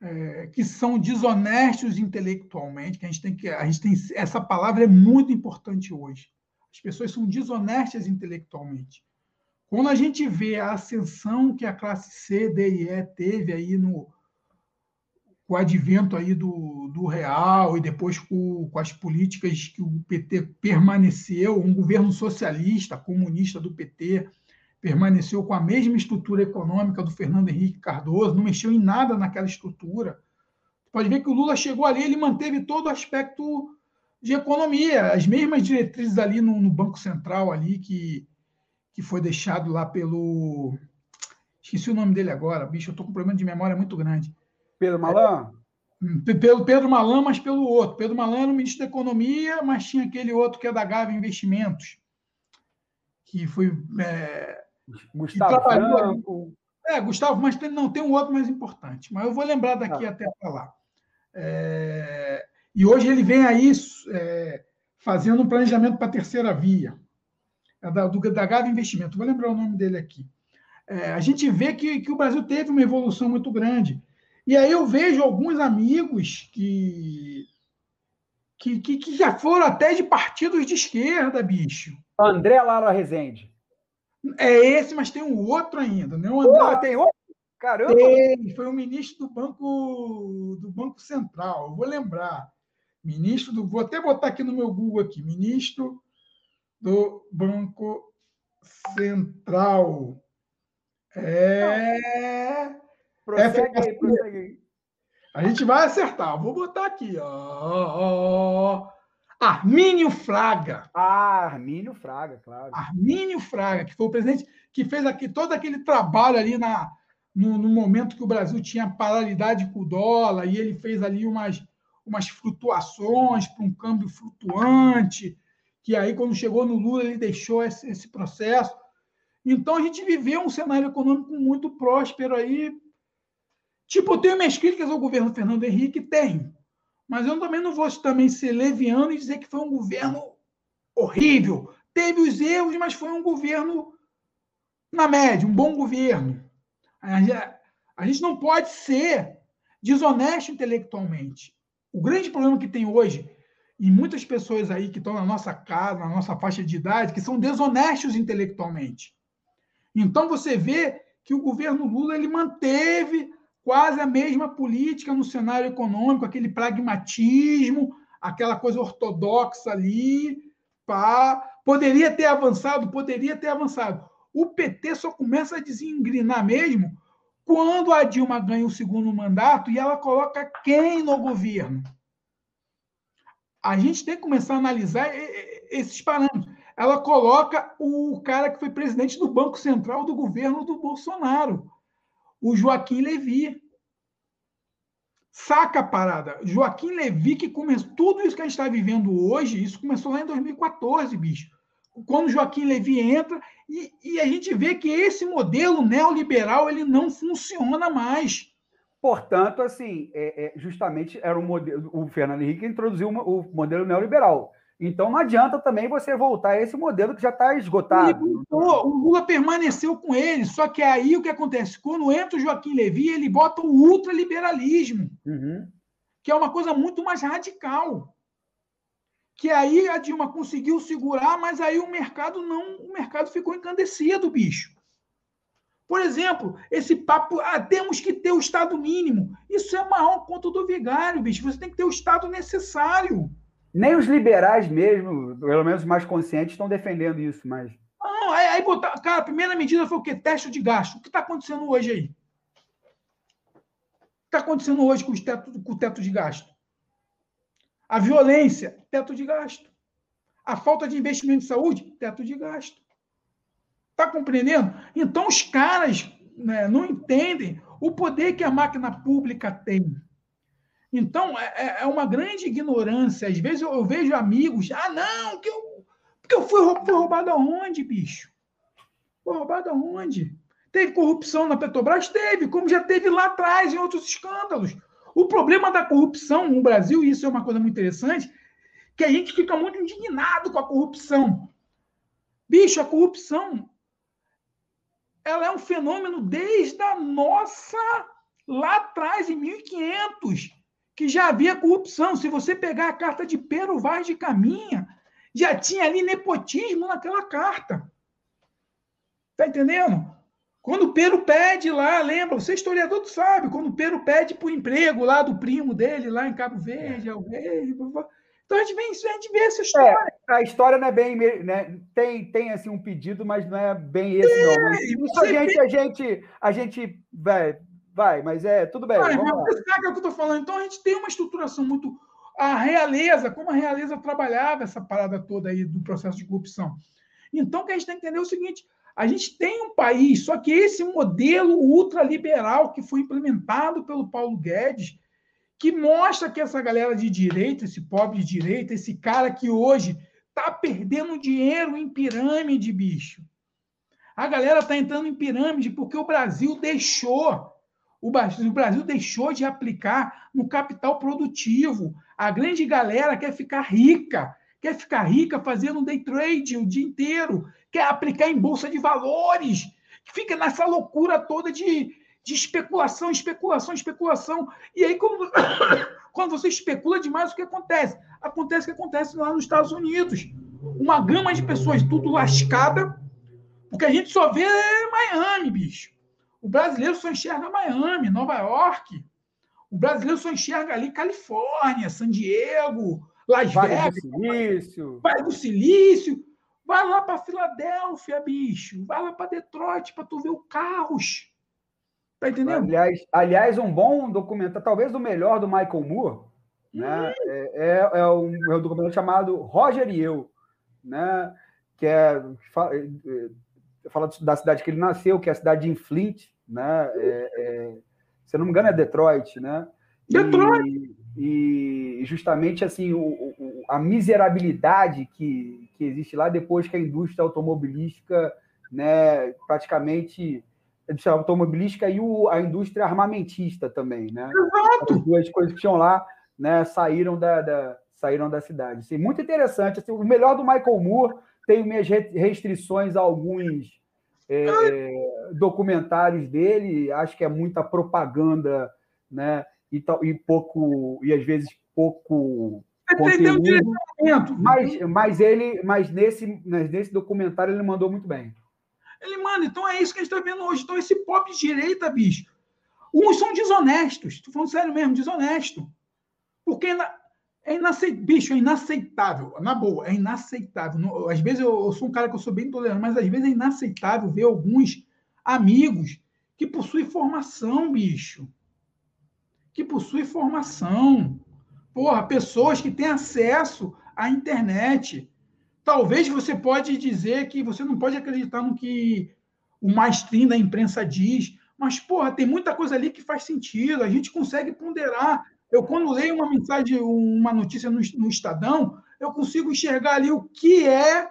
é, que são desonestos intelectualmente, que a gente tem que a gente tem essa palavra é muito importante hoje. As pessoas são desonestas intelectualmente. Quando a gente vê a ascensão que a classe C, D e E teve aí no com o advento aí do, do real e depois com, com as políticas que o PT permaneceu, um governo socialista, comunista do PT, permaneceu com a mesma estrutura econômica do Fernando Henrique Cardoso, não mexeu em nada naquela estrutura. Pode ver que o Lula chegou ali, ele manteve todo o aspecto de economia, as mesmas diretrizes ali no, no Banco Central ali que, que foi deixado lá pelo esqueci o nome dele agora, bicho, eu estou com um problema de memória muito grande. Pedro Malan? É, pelo Pedro Malan, mas pelo outro. Pedro Malan era o ministro da Economia, mas tinha aquele outro que é da Gava Investimentos, que foi é, Gustavo Franco. É, Gustavo, mas tem, não, tem um outro mais importante. Mas eu vou lembrar daqui ah. até falar. É, e hoje ele vem aí é, fazendo um planejamento para a terceira via, da, do, da Gava Investimento. Vou lembrar o nome dele aqui. É, a gente vê que, que o Brasil teve uma evolução muito grande. E aí eu vejo alguns amigos que, que, que, que já foram até de partidos de esquerda, bicho. André Lara Rezende. É esse, mas tem um outro ainda, né? André... Porra, tem outro? Caramba! Tem, foi o ministro do Banco do Banco Central, eu vou lembrar. Ministro do. Vou até botar aqui no meu Google aqui, ministro do Banco Central. É. Prossegue aí, prossegue aí. A gente vai acertar. Vou botar aqui, ó. Armínio Fraga. Ah, Armínio Fraga, claro. Armínio Fraga, que foi o presidente que fez aqui todo aquele trabalho ali na, no, no momento que o Brasil tinha paralidade com o dólar, e ele fez ali umas, umas flutuações para um câmbio flutuante, que aí, quando chegou no Lula, ele deixou esse, esse processo. Então, a gente viveu um cenário econômico muito próspero aí. Tipo, eu tenho minhas críticas ao governo Fernando Henrique? Tenho. Mas eu também não vou também ser leviano e dizer que foi um governo horrível. Teve os erros, mas foi um governo na média, um bom governo. A gente não pode ser desonesto intelectualmente. O grande problema que tem hoje, e muitas pessoas aí que estão na nossa casa, na nossa faixa de idade, que são desonestos intelectualmente. Então você vê que o governo Lula ele manteve quase a mesma política no cenário econômico, aquele pragmatismo, aquela coisa ortodoxa ali, pá. poderia ter avançado, poderia ter avançado. O PT só começa a desengrinar mesmo quando a Dilma ganha o segundo mandato e ela coloca quem no governo. A gente tem que começar a analisar esses parâmetros. Ela coloca o cara que foi presidente do Banco Central do governo do Bolsonaro o Joaquim Levi. Saca a parada. Joaquim Levi, que começou. Tudo isso que a gente está vivendo hoje, isso começou lá em 2014, bicho. Quando Joaquim Levi entra, e, e a gente vê que esse modelo neoliberal ele não funciona mais. Portanto, assim, é, é, justamente era um modelo. O Fernando Henrique introduziu uma, o modelo neoliberal. Então não adianta também você voltar a esse modelo que já está esgotado. o Lula permaneceu com ele, só que aí o que acontece? Quando entra o Joaquim Levy, ele bota o ultraliberalismo, uhum. que é uma coisa muito mais radical. Que aí a Dilma conseguiu segurar, mas aí o mercado não, o mercado ficou encandecido, bicho. Por exemplo, esse papo, ah, temos que ter o Estado mínimo. Isso é maior conta do vigário, bicho. Você tem que ter o Estado necessário. Nem os liberais mesmo, pelo menos mais conscientes, estão defendendo isso, mas. Não, aí, aí botar. Cara, a primeira medida foi o quê? Teste de gasto. O que está acontecendo hoje aí? O que está acontecendo hoje com, teto, com o teto de gasto? A violência, teto de gasto. A falta de investimento em saúde, teto de gasto. Está compreendendo? Então, os caras né, não entendem o poder que a máquina pública tem. Então, é, é, é uma grande ignorância. Às vezes eu, eu, vejo amigos, ah, não, que eu, porque eu fui, fui roubado aonde, bicho? Foi roubado aonde? Teve corrupção na Petrobras? Teve, como já teve lá atrás em outros escândalos. O problema da corrupção no Brasil, e isso é uma coisa muito interessante, que a gente fica muito indignado com a corrupção. Bicho, a corrupção ela é um fenômeno desde a nossa lá atrás, em 1500, que já havia corrupção. Se você pegar a carta de Pero Vaz de Caminha, já tinha ali nepotismo naquela carta. Tá entendendo? Quando o Pero pede lá, lembra, você é historiador, tu sabe, quando o Pero pede para o emprego lá do primo dele, lá em Cabo Verde, ao rei, então a gente, vê, a gente vê essa história. É, a história não é bem. Né, tem, tem assim, um pedido, mas não é bem esse, é, não. Isso a gente, a gente, a gente vai, vai, mas é tudo bem. Você sabe o que eu estou falando. Então a gente tem uma estruturação muito. A realeza, como a realeza trabalhava essa parada toda aí do processo de corrupção. Então, o que a gente tem que entender é o seguinte: a gente tem um país, só que esse modelo ultraliberal que foi implementado pelo Paulo Guedes que mostra que essa galera de direita, esse pobre de direita, esse cara que hoje está perdendo dinheiro em pirâmide, bicho. A galera está entrando em pirâmide porque o Brasil deixou. O Brasil deixou de aplicar no capital produtivo. A grande galera quer ficar rica, quer ficar rica fazendo day trade o dia inteiro, quer aplicar em bolsa de valores, fica nessa loucura toda de, de especulação, especulação, especulação. E aí, quando, quando você especula demais, o que acontece? Acontece o que acontece lá nos Estados Unidos. Uma gama de pessoas tudo lascada, porque a gente só vê Miami, bicho. O brasileiro só enxerga Miami, Nova York. O brasileiro só enxerga ali Califórnia, San Diego, Las vale Vegas. Do Silício. Vale do Silício. Vai lá para Filadélfia, bicho. Vai lá para Detroit para tu ver o carros Tá entendendo? Aliás, aliás, um bom documentário, talvez o melhor do Michael Moore, né? É, é, é, um, é um documentário chamado Roger e Eu, né? Que é, fala, é, é, fala da cidade que ele nasceu, que é a cidade de Flint, né? É, é, se eu não me engano, é Detroit, né? Detroit! E, e justamente assim, o, o, a miserabilidade que, que existe lá depois que a indústria automobilística né, praticamente indústria automobilística e o, a indústria armamentista também, né? Exato. As duas coisas que tinham lá, né, saíram da, da saíram da cidade. Assim, muito interessante. Assim, o melhor do Michael Moore tem minhas restrições a alguns é, é, documentários dele. Acho que é muita propaganda, né? E, e pouco e às vezes pouco conteúdo. Mas, mas ele, mas nesse, nesse documentário ele mandou muito bem. Ele, manda, então é isso que a gente está vendo hoje. Então, esse pop de direita, bicho, uns são desonestos. Estou falando sério mesmo, desonesto. Porque é inaceitável. Bicho, é inaceitável. Na boa, é inaceitável. Às vezes eu, eu sou um cara que eu sou bem tolerante, mas às vezes é inaceitável ver alguns amigos que possuem formação, bicho. Que possuem formação. Porra, pessoas que têm acesso à internet Talvez você pode dizer que você não pode acreditar no que o mainstream da imprensa diz, mas, porra, tem muita coisa ali que faz sentido, a gente consegue ponderar. Eu, quando leio uma mensagem, uma notícia no, no Estadão, eu consigo enxergar ali o que é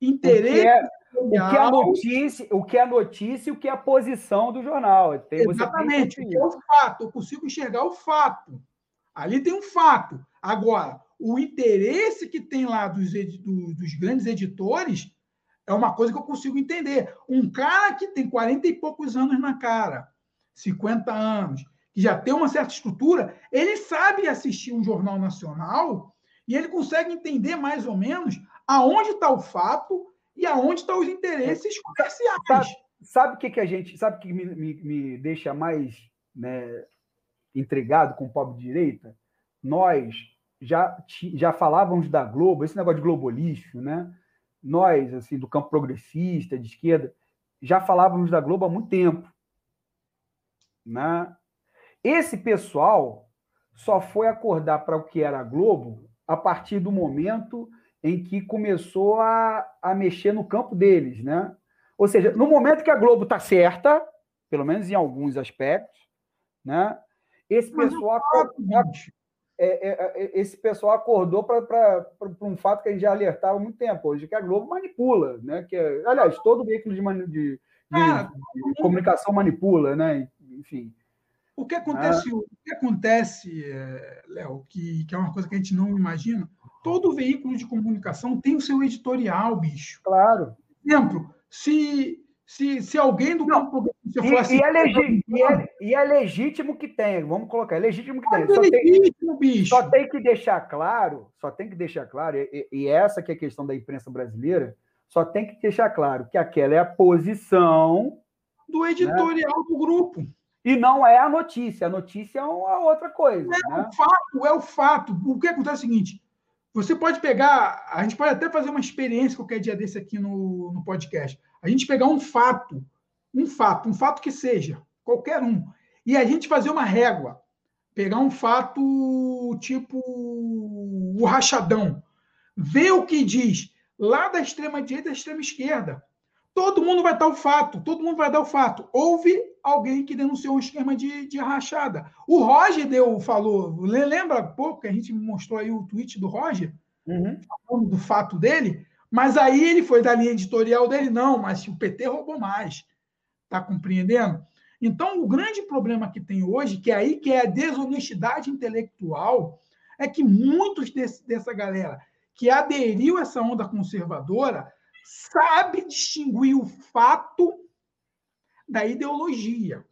interesse. O que é, o que é notícia, o que é notícia e o que é a posição do jornal. Tem, Exatamente, o que é o fato. Eu consigo enxergar o fato. Ali tem um fato. Agora, o interesse que tem lá dos, dos grandes editores é uma coisa que eu consigo entender. Um cara que tem 40 e poucos anos na cara, 50 anos, que já tem uma certa estrutura, ele sabe assistir um jornal nacional e ele consegue entender mais ou menos aonde está o fato e aonde estão os interesses comerciais. Sabe, o que, que a gente. Sabe o que me, me, me deixa mais né, intrigado com o pobre direita? Nós, já, já falávamos da Globo, esse negócio de globolixo, né? Nós, assim, do campo progressista, de esquerda, já falávamos da Globo há muito tempo. Né? Esse pessoal só foi acordar para o que era a Globo a partir do momento em que começou a, a mexer no campo deles, né? Ou seja, no momento que a Globo está certa, pelo menos em alguns aspectos, né? Esse pessoal, é, é, é, esse pessoal acordou para um fato que a gente já alertava há muito tempo hoje, que a Globo manipula, né? Que, aliás, todo veículo de, de, de, ah, de comunicação manipula, né? Enfim. O que acontece, ah. o que acontece, é, Léo, que, que é uma coisa que a gente não imagina, todo veículo de comunicação tem o seu editorial, bicho. Claro. Por exemplo, se, se, se alguém do campo e, assim, e, é legítimo, e, é, e, é, legítimo que tenha, vamos colocar, é legítimo que tenha. Só, é legítimo, tem, bicho. só tem que deixar claro, só tem que deixar claro, e, e, essa que é a questão da imprensa brasileira, só tem que deixar claro que aquela é a posição do editorial né? do grupo. E não é a notícia. A notícia é uma outra coisa. É né? o fato, é o fato. O que acontece é o seguinte: você pode pegar, a gente pode até fazer uma experiência qualquer dia desse aqui no, no podcast. A gente pegar um fato, um fato, um fato que seja, qualquer um, e a gente fazer uma régua. Pegar um fato tipo o rachadão. Ver o que diz lá da extrema direita e da extrema esquerda. Todo mundo vai dar o fato, todo mundo vai dar o fato. Houve alguém que denunciou um esquema de, de rachada. O Roger deu, falou, lembra pouco que a gente mostrou aí o tweet do Roger, uhum. falando do fato dele, mas aí ele foi da linha editorial dele, não, mas o PT roubou mais. Está compreendendo? Então, o grande problema que tem hoje, que é aí que é a desonestidade intelectual, é que muitos desse, dessa galera que aderiu a essa onda conservadora sabe distinguir o fato da ideologia.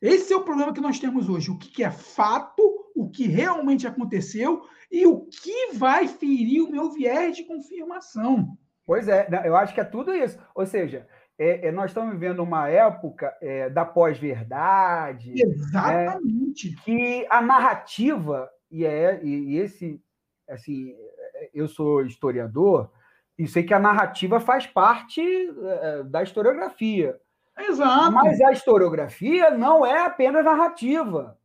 Esse é o problema que nós temos hoje. O que é fato, o que realmente aconteceu e o que vai ferir o meu viés de confirmação. Pois é, eu acho que é tudo isso. Ou seja, é, é, nós estamos vivendo uma época é, da pós-verdade. Né, Exatamente. que a narrativa, e, é, e, esse, assim, eu sou historiador, e sei que a narrativa faz parte é, da historiografia. Exato. Mas a historiografia não é apenas narrativa.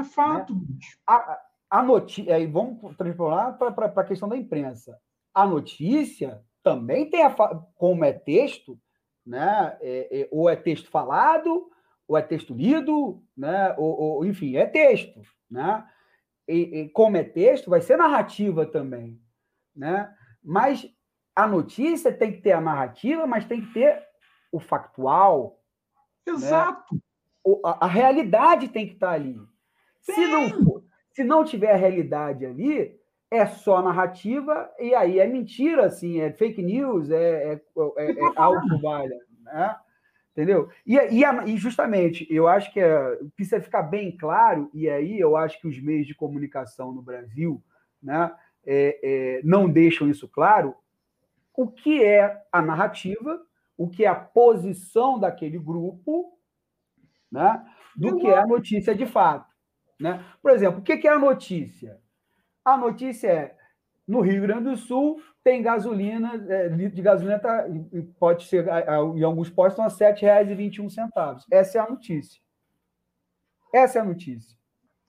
É fato. Né? A, a notícia. Aí vamos transformar para a questão da imprensa. A notícia também tem a. Como é texto, né? É, é, ou é texto falado, ou é texto lido, né? ou, ou enfim, é texto. Né? E, e, como é texto, vai ser narrativa também. Né? Mas a notícia tem que ter a narrativa, mas tem que ter o factual. Né? Exato. Né? A, a, realidade tem que estar ali. Se não, se não tiver a realidade ali, é só narrativa e aí é mentira, assim, é fake news, é, é, é, é algo valha, né? Entendeu? E, e, e, justamente, eu acho que é, precisa ficar bem claro, e aí eu acho que os meios de comunicação no Brasil né, é, é, não deixam isso claro, o que é a narrativa, o que é a posição daquele grupo, né, do que é a notícia de fato. Né? Por exemplo, o que é a notícia? A notícia é, no Rio Grande do Sul, tem gasolina, é, litro de gasolina tá, pode ser, em alguns postos, estão a R$ 7,21. Essa é a notícia. Essa é a notícia.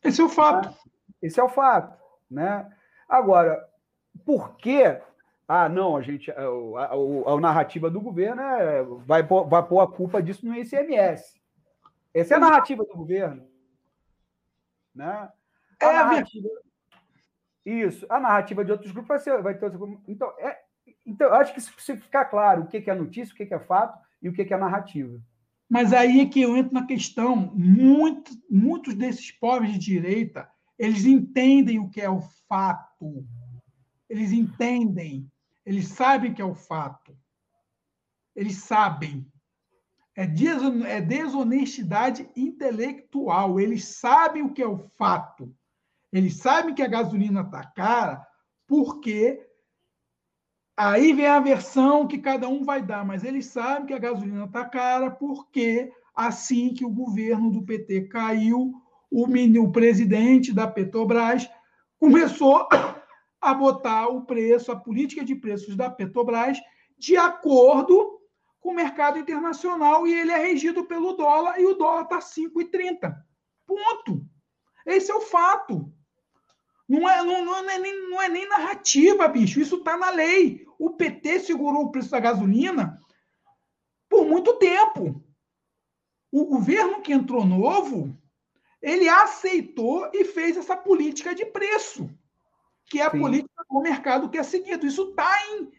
Esse é o fato. Esse é o fato. Né? Agora, por que ah, não, a gente, a, a, a, narrativa do governo é, vai, pôr, vai pôr a culpa disso no ICMS. Essa é a narrativa do governo. Né? A é narrativa, isso. A narrativa de outros grupos vai, ser, vai ter outros Então, é, então, eu acho que precisa ficar claro o que é notícia, o que é fato e o que é narrativa. Mas aí é que eu entro na questão. Muito, muitos desses pobres de direita, eles entendem o que é o fato. Eles entendem eles sabem que é o fato. Eles sabem. É, é desonestidade intelectual. Eles sabem o que é o fato. Eles sabem que a gasolina está cara porque aí vem a versão que cada um vai dar, mas eles sabem que a gasolina está cara porque assim que o governo do PT caiu, o, o presidente da Petrobras começou a botar o preço, a política de preços da Petrobras, de acordo com o mercado internacional e ele é regido pelo dólar e o dólar está 5,30. Ponto. Esse é o fato. Não é, não, não, é nem, não é nem narrativa, bicho. Isso está na lei. O PT segurou o preço da gasolina por muito tempo. O governo que entrou novo, ele aceitou e fez essa política de preço, que é a Sim. política do mercado que é seguido. Isso está em.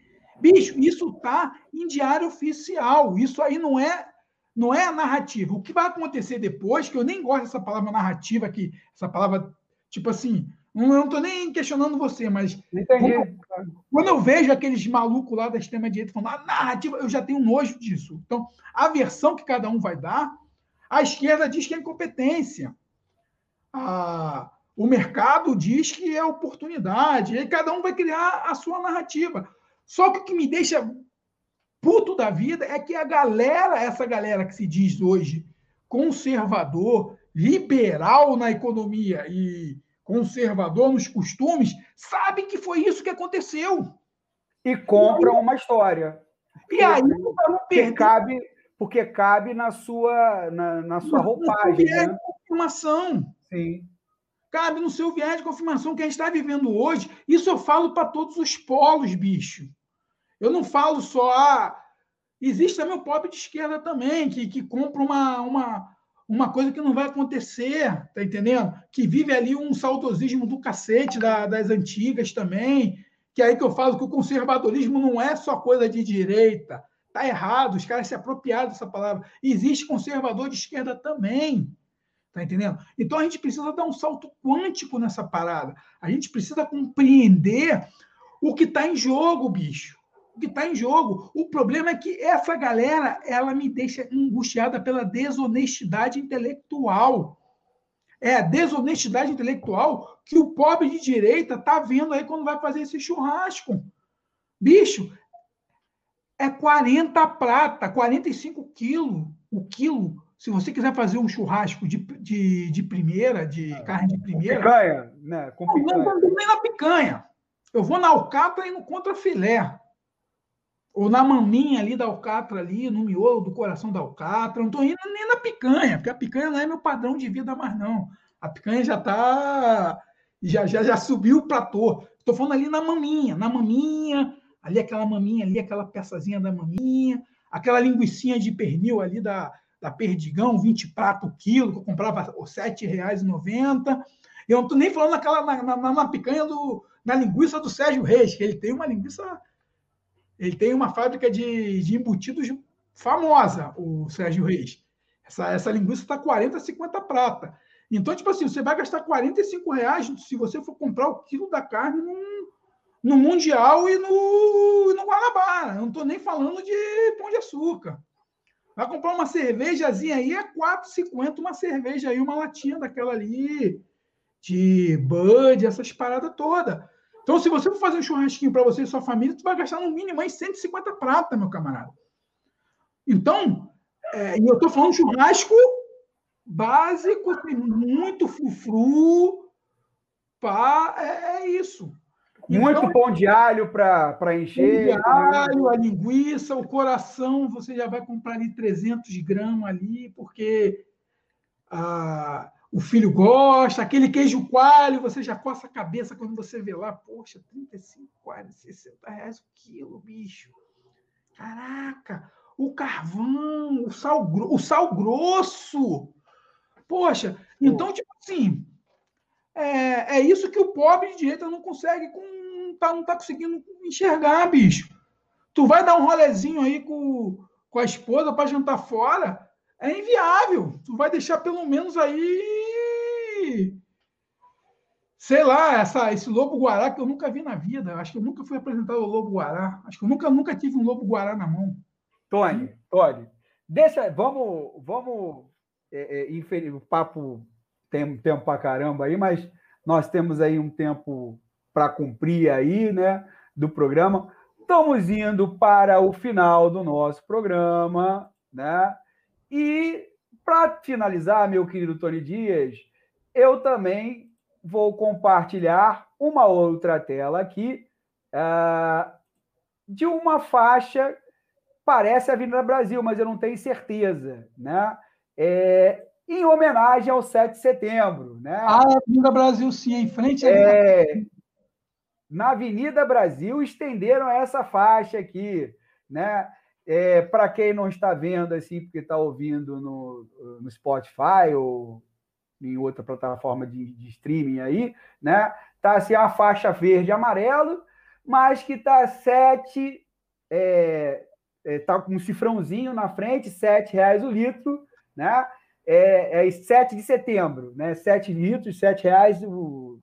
Bicho, isso está em diário oficial. Isso aí não é não é a narrativa. O que vai acontecer depois, que eu nem gosto dessa palavra narrativa, que essa palavra, tipo assim, não estou nem questionando você, mas quando, quando, eu vejo aqueles malucos lá da extrema-direita falando a ah, narrativa, eu já tenho nojo disso. Então, a versão que cada um vai dar, a esquerda diz que é incompetência. A, o mercado diz que é oportunidade. E cada um vai criar a sua narrativa. Só que o que me deixa puto da vida é que a galera, essa galera que se diz hoje conservador, liberal na economia e conservador nos costumes, sabe que foi isso que aconteceu. E compram uma história. E aí, não porque cabe, porque cabe na sua, na, na sua roupagem. Né? de confirmação. Sim. Cabe no seu viés de confirmação que a gente está vivendo hoje. Isso eu falo para todos os polos, bicho. Eu não falo só. Ah, existe também o pobre de esquerda também, que, que compra uma, uma, uma coisa que não vai acontecer, tá entendendo? Que vive ali um saudosismo do cacete da, das antigas também. Que é aí que eu falo que o conservadorismo não é só coisa de direita. Tá errado, os caras se apropriaram dessa palavra. Existe conservador de esquerda também. Tá entendendo? Então a gente precisa dar um salto quântico nessa parada. A gente precisa compreender o que está em jogo, bicho o que está em jogo. O problema é que essa galera, ela me deixa angustiada pela desonestidade intelectual. É a desonestidade intelectual que o pobre de direita tá vendo aí quando vai fazer esse churrasco. Bicho, é 40 prata, 45 quilos o quilo. Se você quiser fazer um churrasco de, de, de primeira, de carne de primeira. Picanha, né? Com picanha. Não nem na picanha. Eu vou na alcatra e no contra filé ou na maminha ali da alcatra, ali, no miolo do coração da alcatra. Não estou indo nem na picanha, porque a picanha não é meu padrão de vida mais, não. A picanha já está. Já, já, já subiu o platô. Estou falando ali na maminha, na maminha, ali aquela maminha ali, aquela peçazinha da maminha, aquela linguiçinha de pernil ali da, da Perdigão, 20 prato o quilo, que eu comprava R$ 7,90. Eu não estou nem falando naquela, na, na, na picanha do, na linguiça do Sérgio Reis, que ele tem uma linguiça ele tem uma fábrica de, de embutidos famosa, o Sérgio Reis. Essa, essa linguiça está 40, 50 prata. Então, tipo assim, você vai gastar 45 reais se você for comprar o quilo da carne no, no Mundial e no, no Guanabara. Eu não estou nem falando de pão de açúcar. Vai comprar uma cervejazinha aí, é 4,50 uma cerveja aí, uma latinha daquela ali, de Bud, essas paradas todas. Então, se você for fazer um churrasquinho para você e sua família, você vai gastar no mínimo aí 150 prata, meu camarada. Então, é, eu estou falando churrasco básico, tem muito frufru, pá, é, é isso. Muito então, pão de alho para encher. Pão de alho, a linguiça, o coração, você já vai comprar ali 300 gramas ali, porque ah, o filho gosta, aquele queijo coalho, você já coça a cabeça quando você vê lá, poxa, 35, 40, 60 reais o quilo, bicho. Caraca, o carvão, o sal, o sal grosso. Poxa, então, tipo assim, é, é isso que o pobre de direita não consegue, com, tá, não tá conseguindo enxergar, bicho. Tu vai dar um rolezinho aí com, com a esposa para jantar fora, é inviável. Tu vai deixar pelo menos aí. Sei lá, essa, esse lobo guará que eu nunca vi na vida. Acho que eu nunca fui apresentado ao lobo guará. Acho que eu nunca, nunca tive um lobo guará na mão. Tony, Tony, deixa, vamos, vamos é, é, o papo tem tempo para caramba aí, mas nós temos aí um tempo para cumprir aí, né, do programa. Estamos indo para o final do nosso programa, né? E, para finalizar, meu querido Tony Dias, eu também vou compartilhar uma outra tela aqui uh, de uma faixa, parece a Avenida Brasil, mas eu não tenho certeza, né? É, em homenagem ao 7 de setembro. Né? Ah, Avenida Brasil, sim, em frente à é, Na Avenida Brasil estenderam essa faixa aqui. Né? É, Para quem não está vendo, assim, porque está ouvindo no, no Spotify ou em outra plataforma de, de streaming aí, né? Tá assim a faixa verde e amarelo, mas que tá sete, é, é, tá com um cifrãozinho na frente, sete reais o litro, né? É, é 7 de setembro, né? Sete litros, sete reais, o,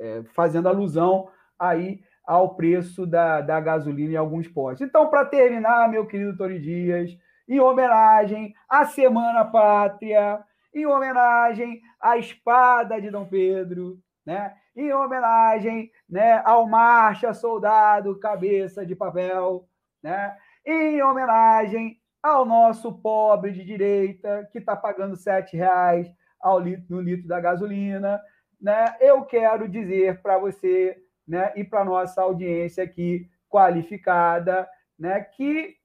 é, fazendo alusão aí ao preço da, da gasolina em alguns postos. Então, para terminar, meu querido Tony Dias, em homenagem à Semana Pátria, em homenagem à espada de Dom Pedro, né? em homenagem né, ao marcha soldado cabeça de papel, né? em homenagem ao nosso pobre de direita que está pagando sete reais ao litro, no litro da gasolina, né? Eu quero dizer para você, né, e para nossa audiência aqui qualificada, né, que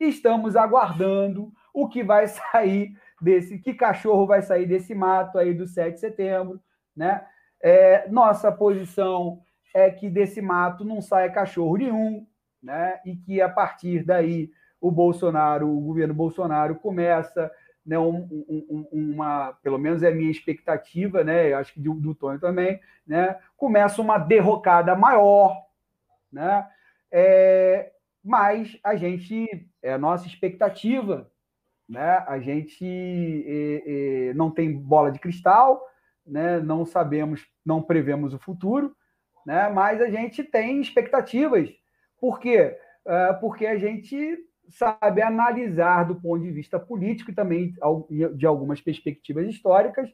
estamos aguardando o que vai sair desse que cachorro vai sair desse mato aí do 7 de setembro, né? É, nossa posição é que desse mato não saia cachorro nenhum, né? E que a partir daí o Bolsonaro, o governo Bolsonaro começa, né, um, um, uma, pelo menos é a minha expectativa, né? Eu acho que do, do também, né? Começa uma derrocada maior, né? É, mas a gente, é a nossa expectativa né? A gente é, é, não tem bola de cristal, né? não sabemos, não prevemos o futuro, né? mas a gente tem expectativas. Por quê? É, porque a gente sabe analisar do ponto de vista político e também de algumas perspectivas históricas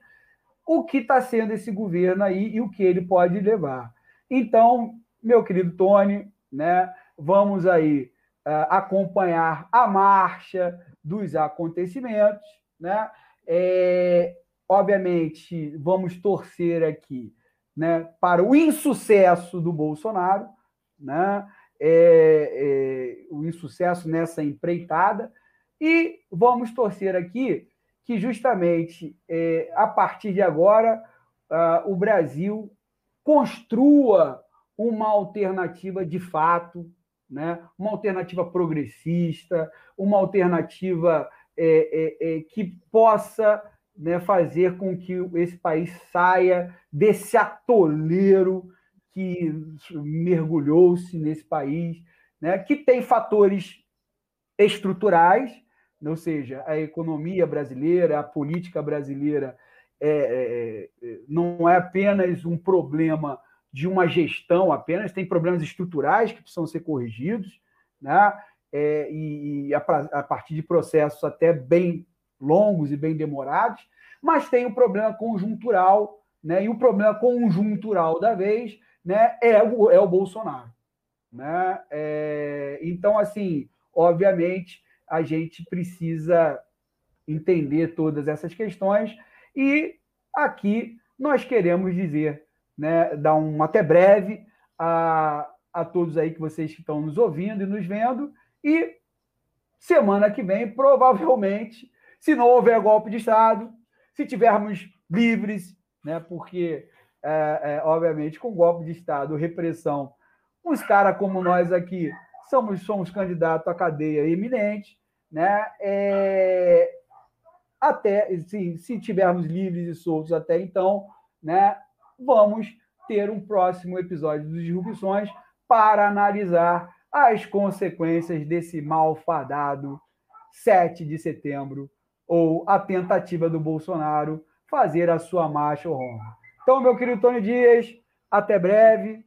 o que está sendo esse governo aí e o que ele pode levar. Então, meu querido Tony, né, vamos aí uh, acompanhar a marcha dos acontecimentos, né? É, obviamente, vamos torcer aqui né, para o insucesso do Bolsonaro, né? É, é, o insucesso nessa empreitada, e vamos torcer aqui que, justamente, é, a partir de agora, o Brasil construa uma alternativa de fato né? uma alternativa progressista, uma alternativa é, é, é, que possa né, fazer com que esse país saia desse atoleiro que mergulhou-se nesse país, né, que tem fatores estruturais, ou seja, a economia brasileira, a política brasileira é, é, é não é apenas um problema de uma gestão apenas, tem problemas estruturais que precisam ser corrigidos, né? É, e, a, a, partir de processos até bem longos e bem demorados, mas tem o um problema conjuntural, né? E o problema conjuntural da vez, né, é o, é o Bolsonaro, né? É, então, assim, obviamente, a gente precisa entender todas essas questões e aqui nós queremos dizer né, dar um até breve a, a todos aí que vocês que estão nos ouvindo e nos vendo. E semana que vem, provavelmente, se não houver golpe de Estado, se tivermos livres, né, porque, é, é, obviamente, com golpe de Estado, repressão, uns caras como nós aqui somos, somos candidatos à cadeia eminente, né? É, até sim, se tivermos livres e soltos até então, né? vamos ter um próximo episódio dos Disrupções para analisar as consequências desse malfadado 7 de setembro ou a tentativa do Bolsonaro fazer a sua marcha Roma. Então, meu querido Tony Dias, até breve.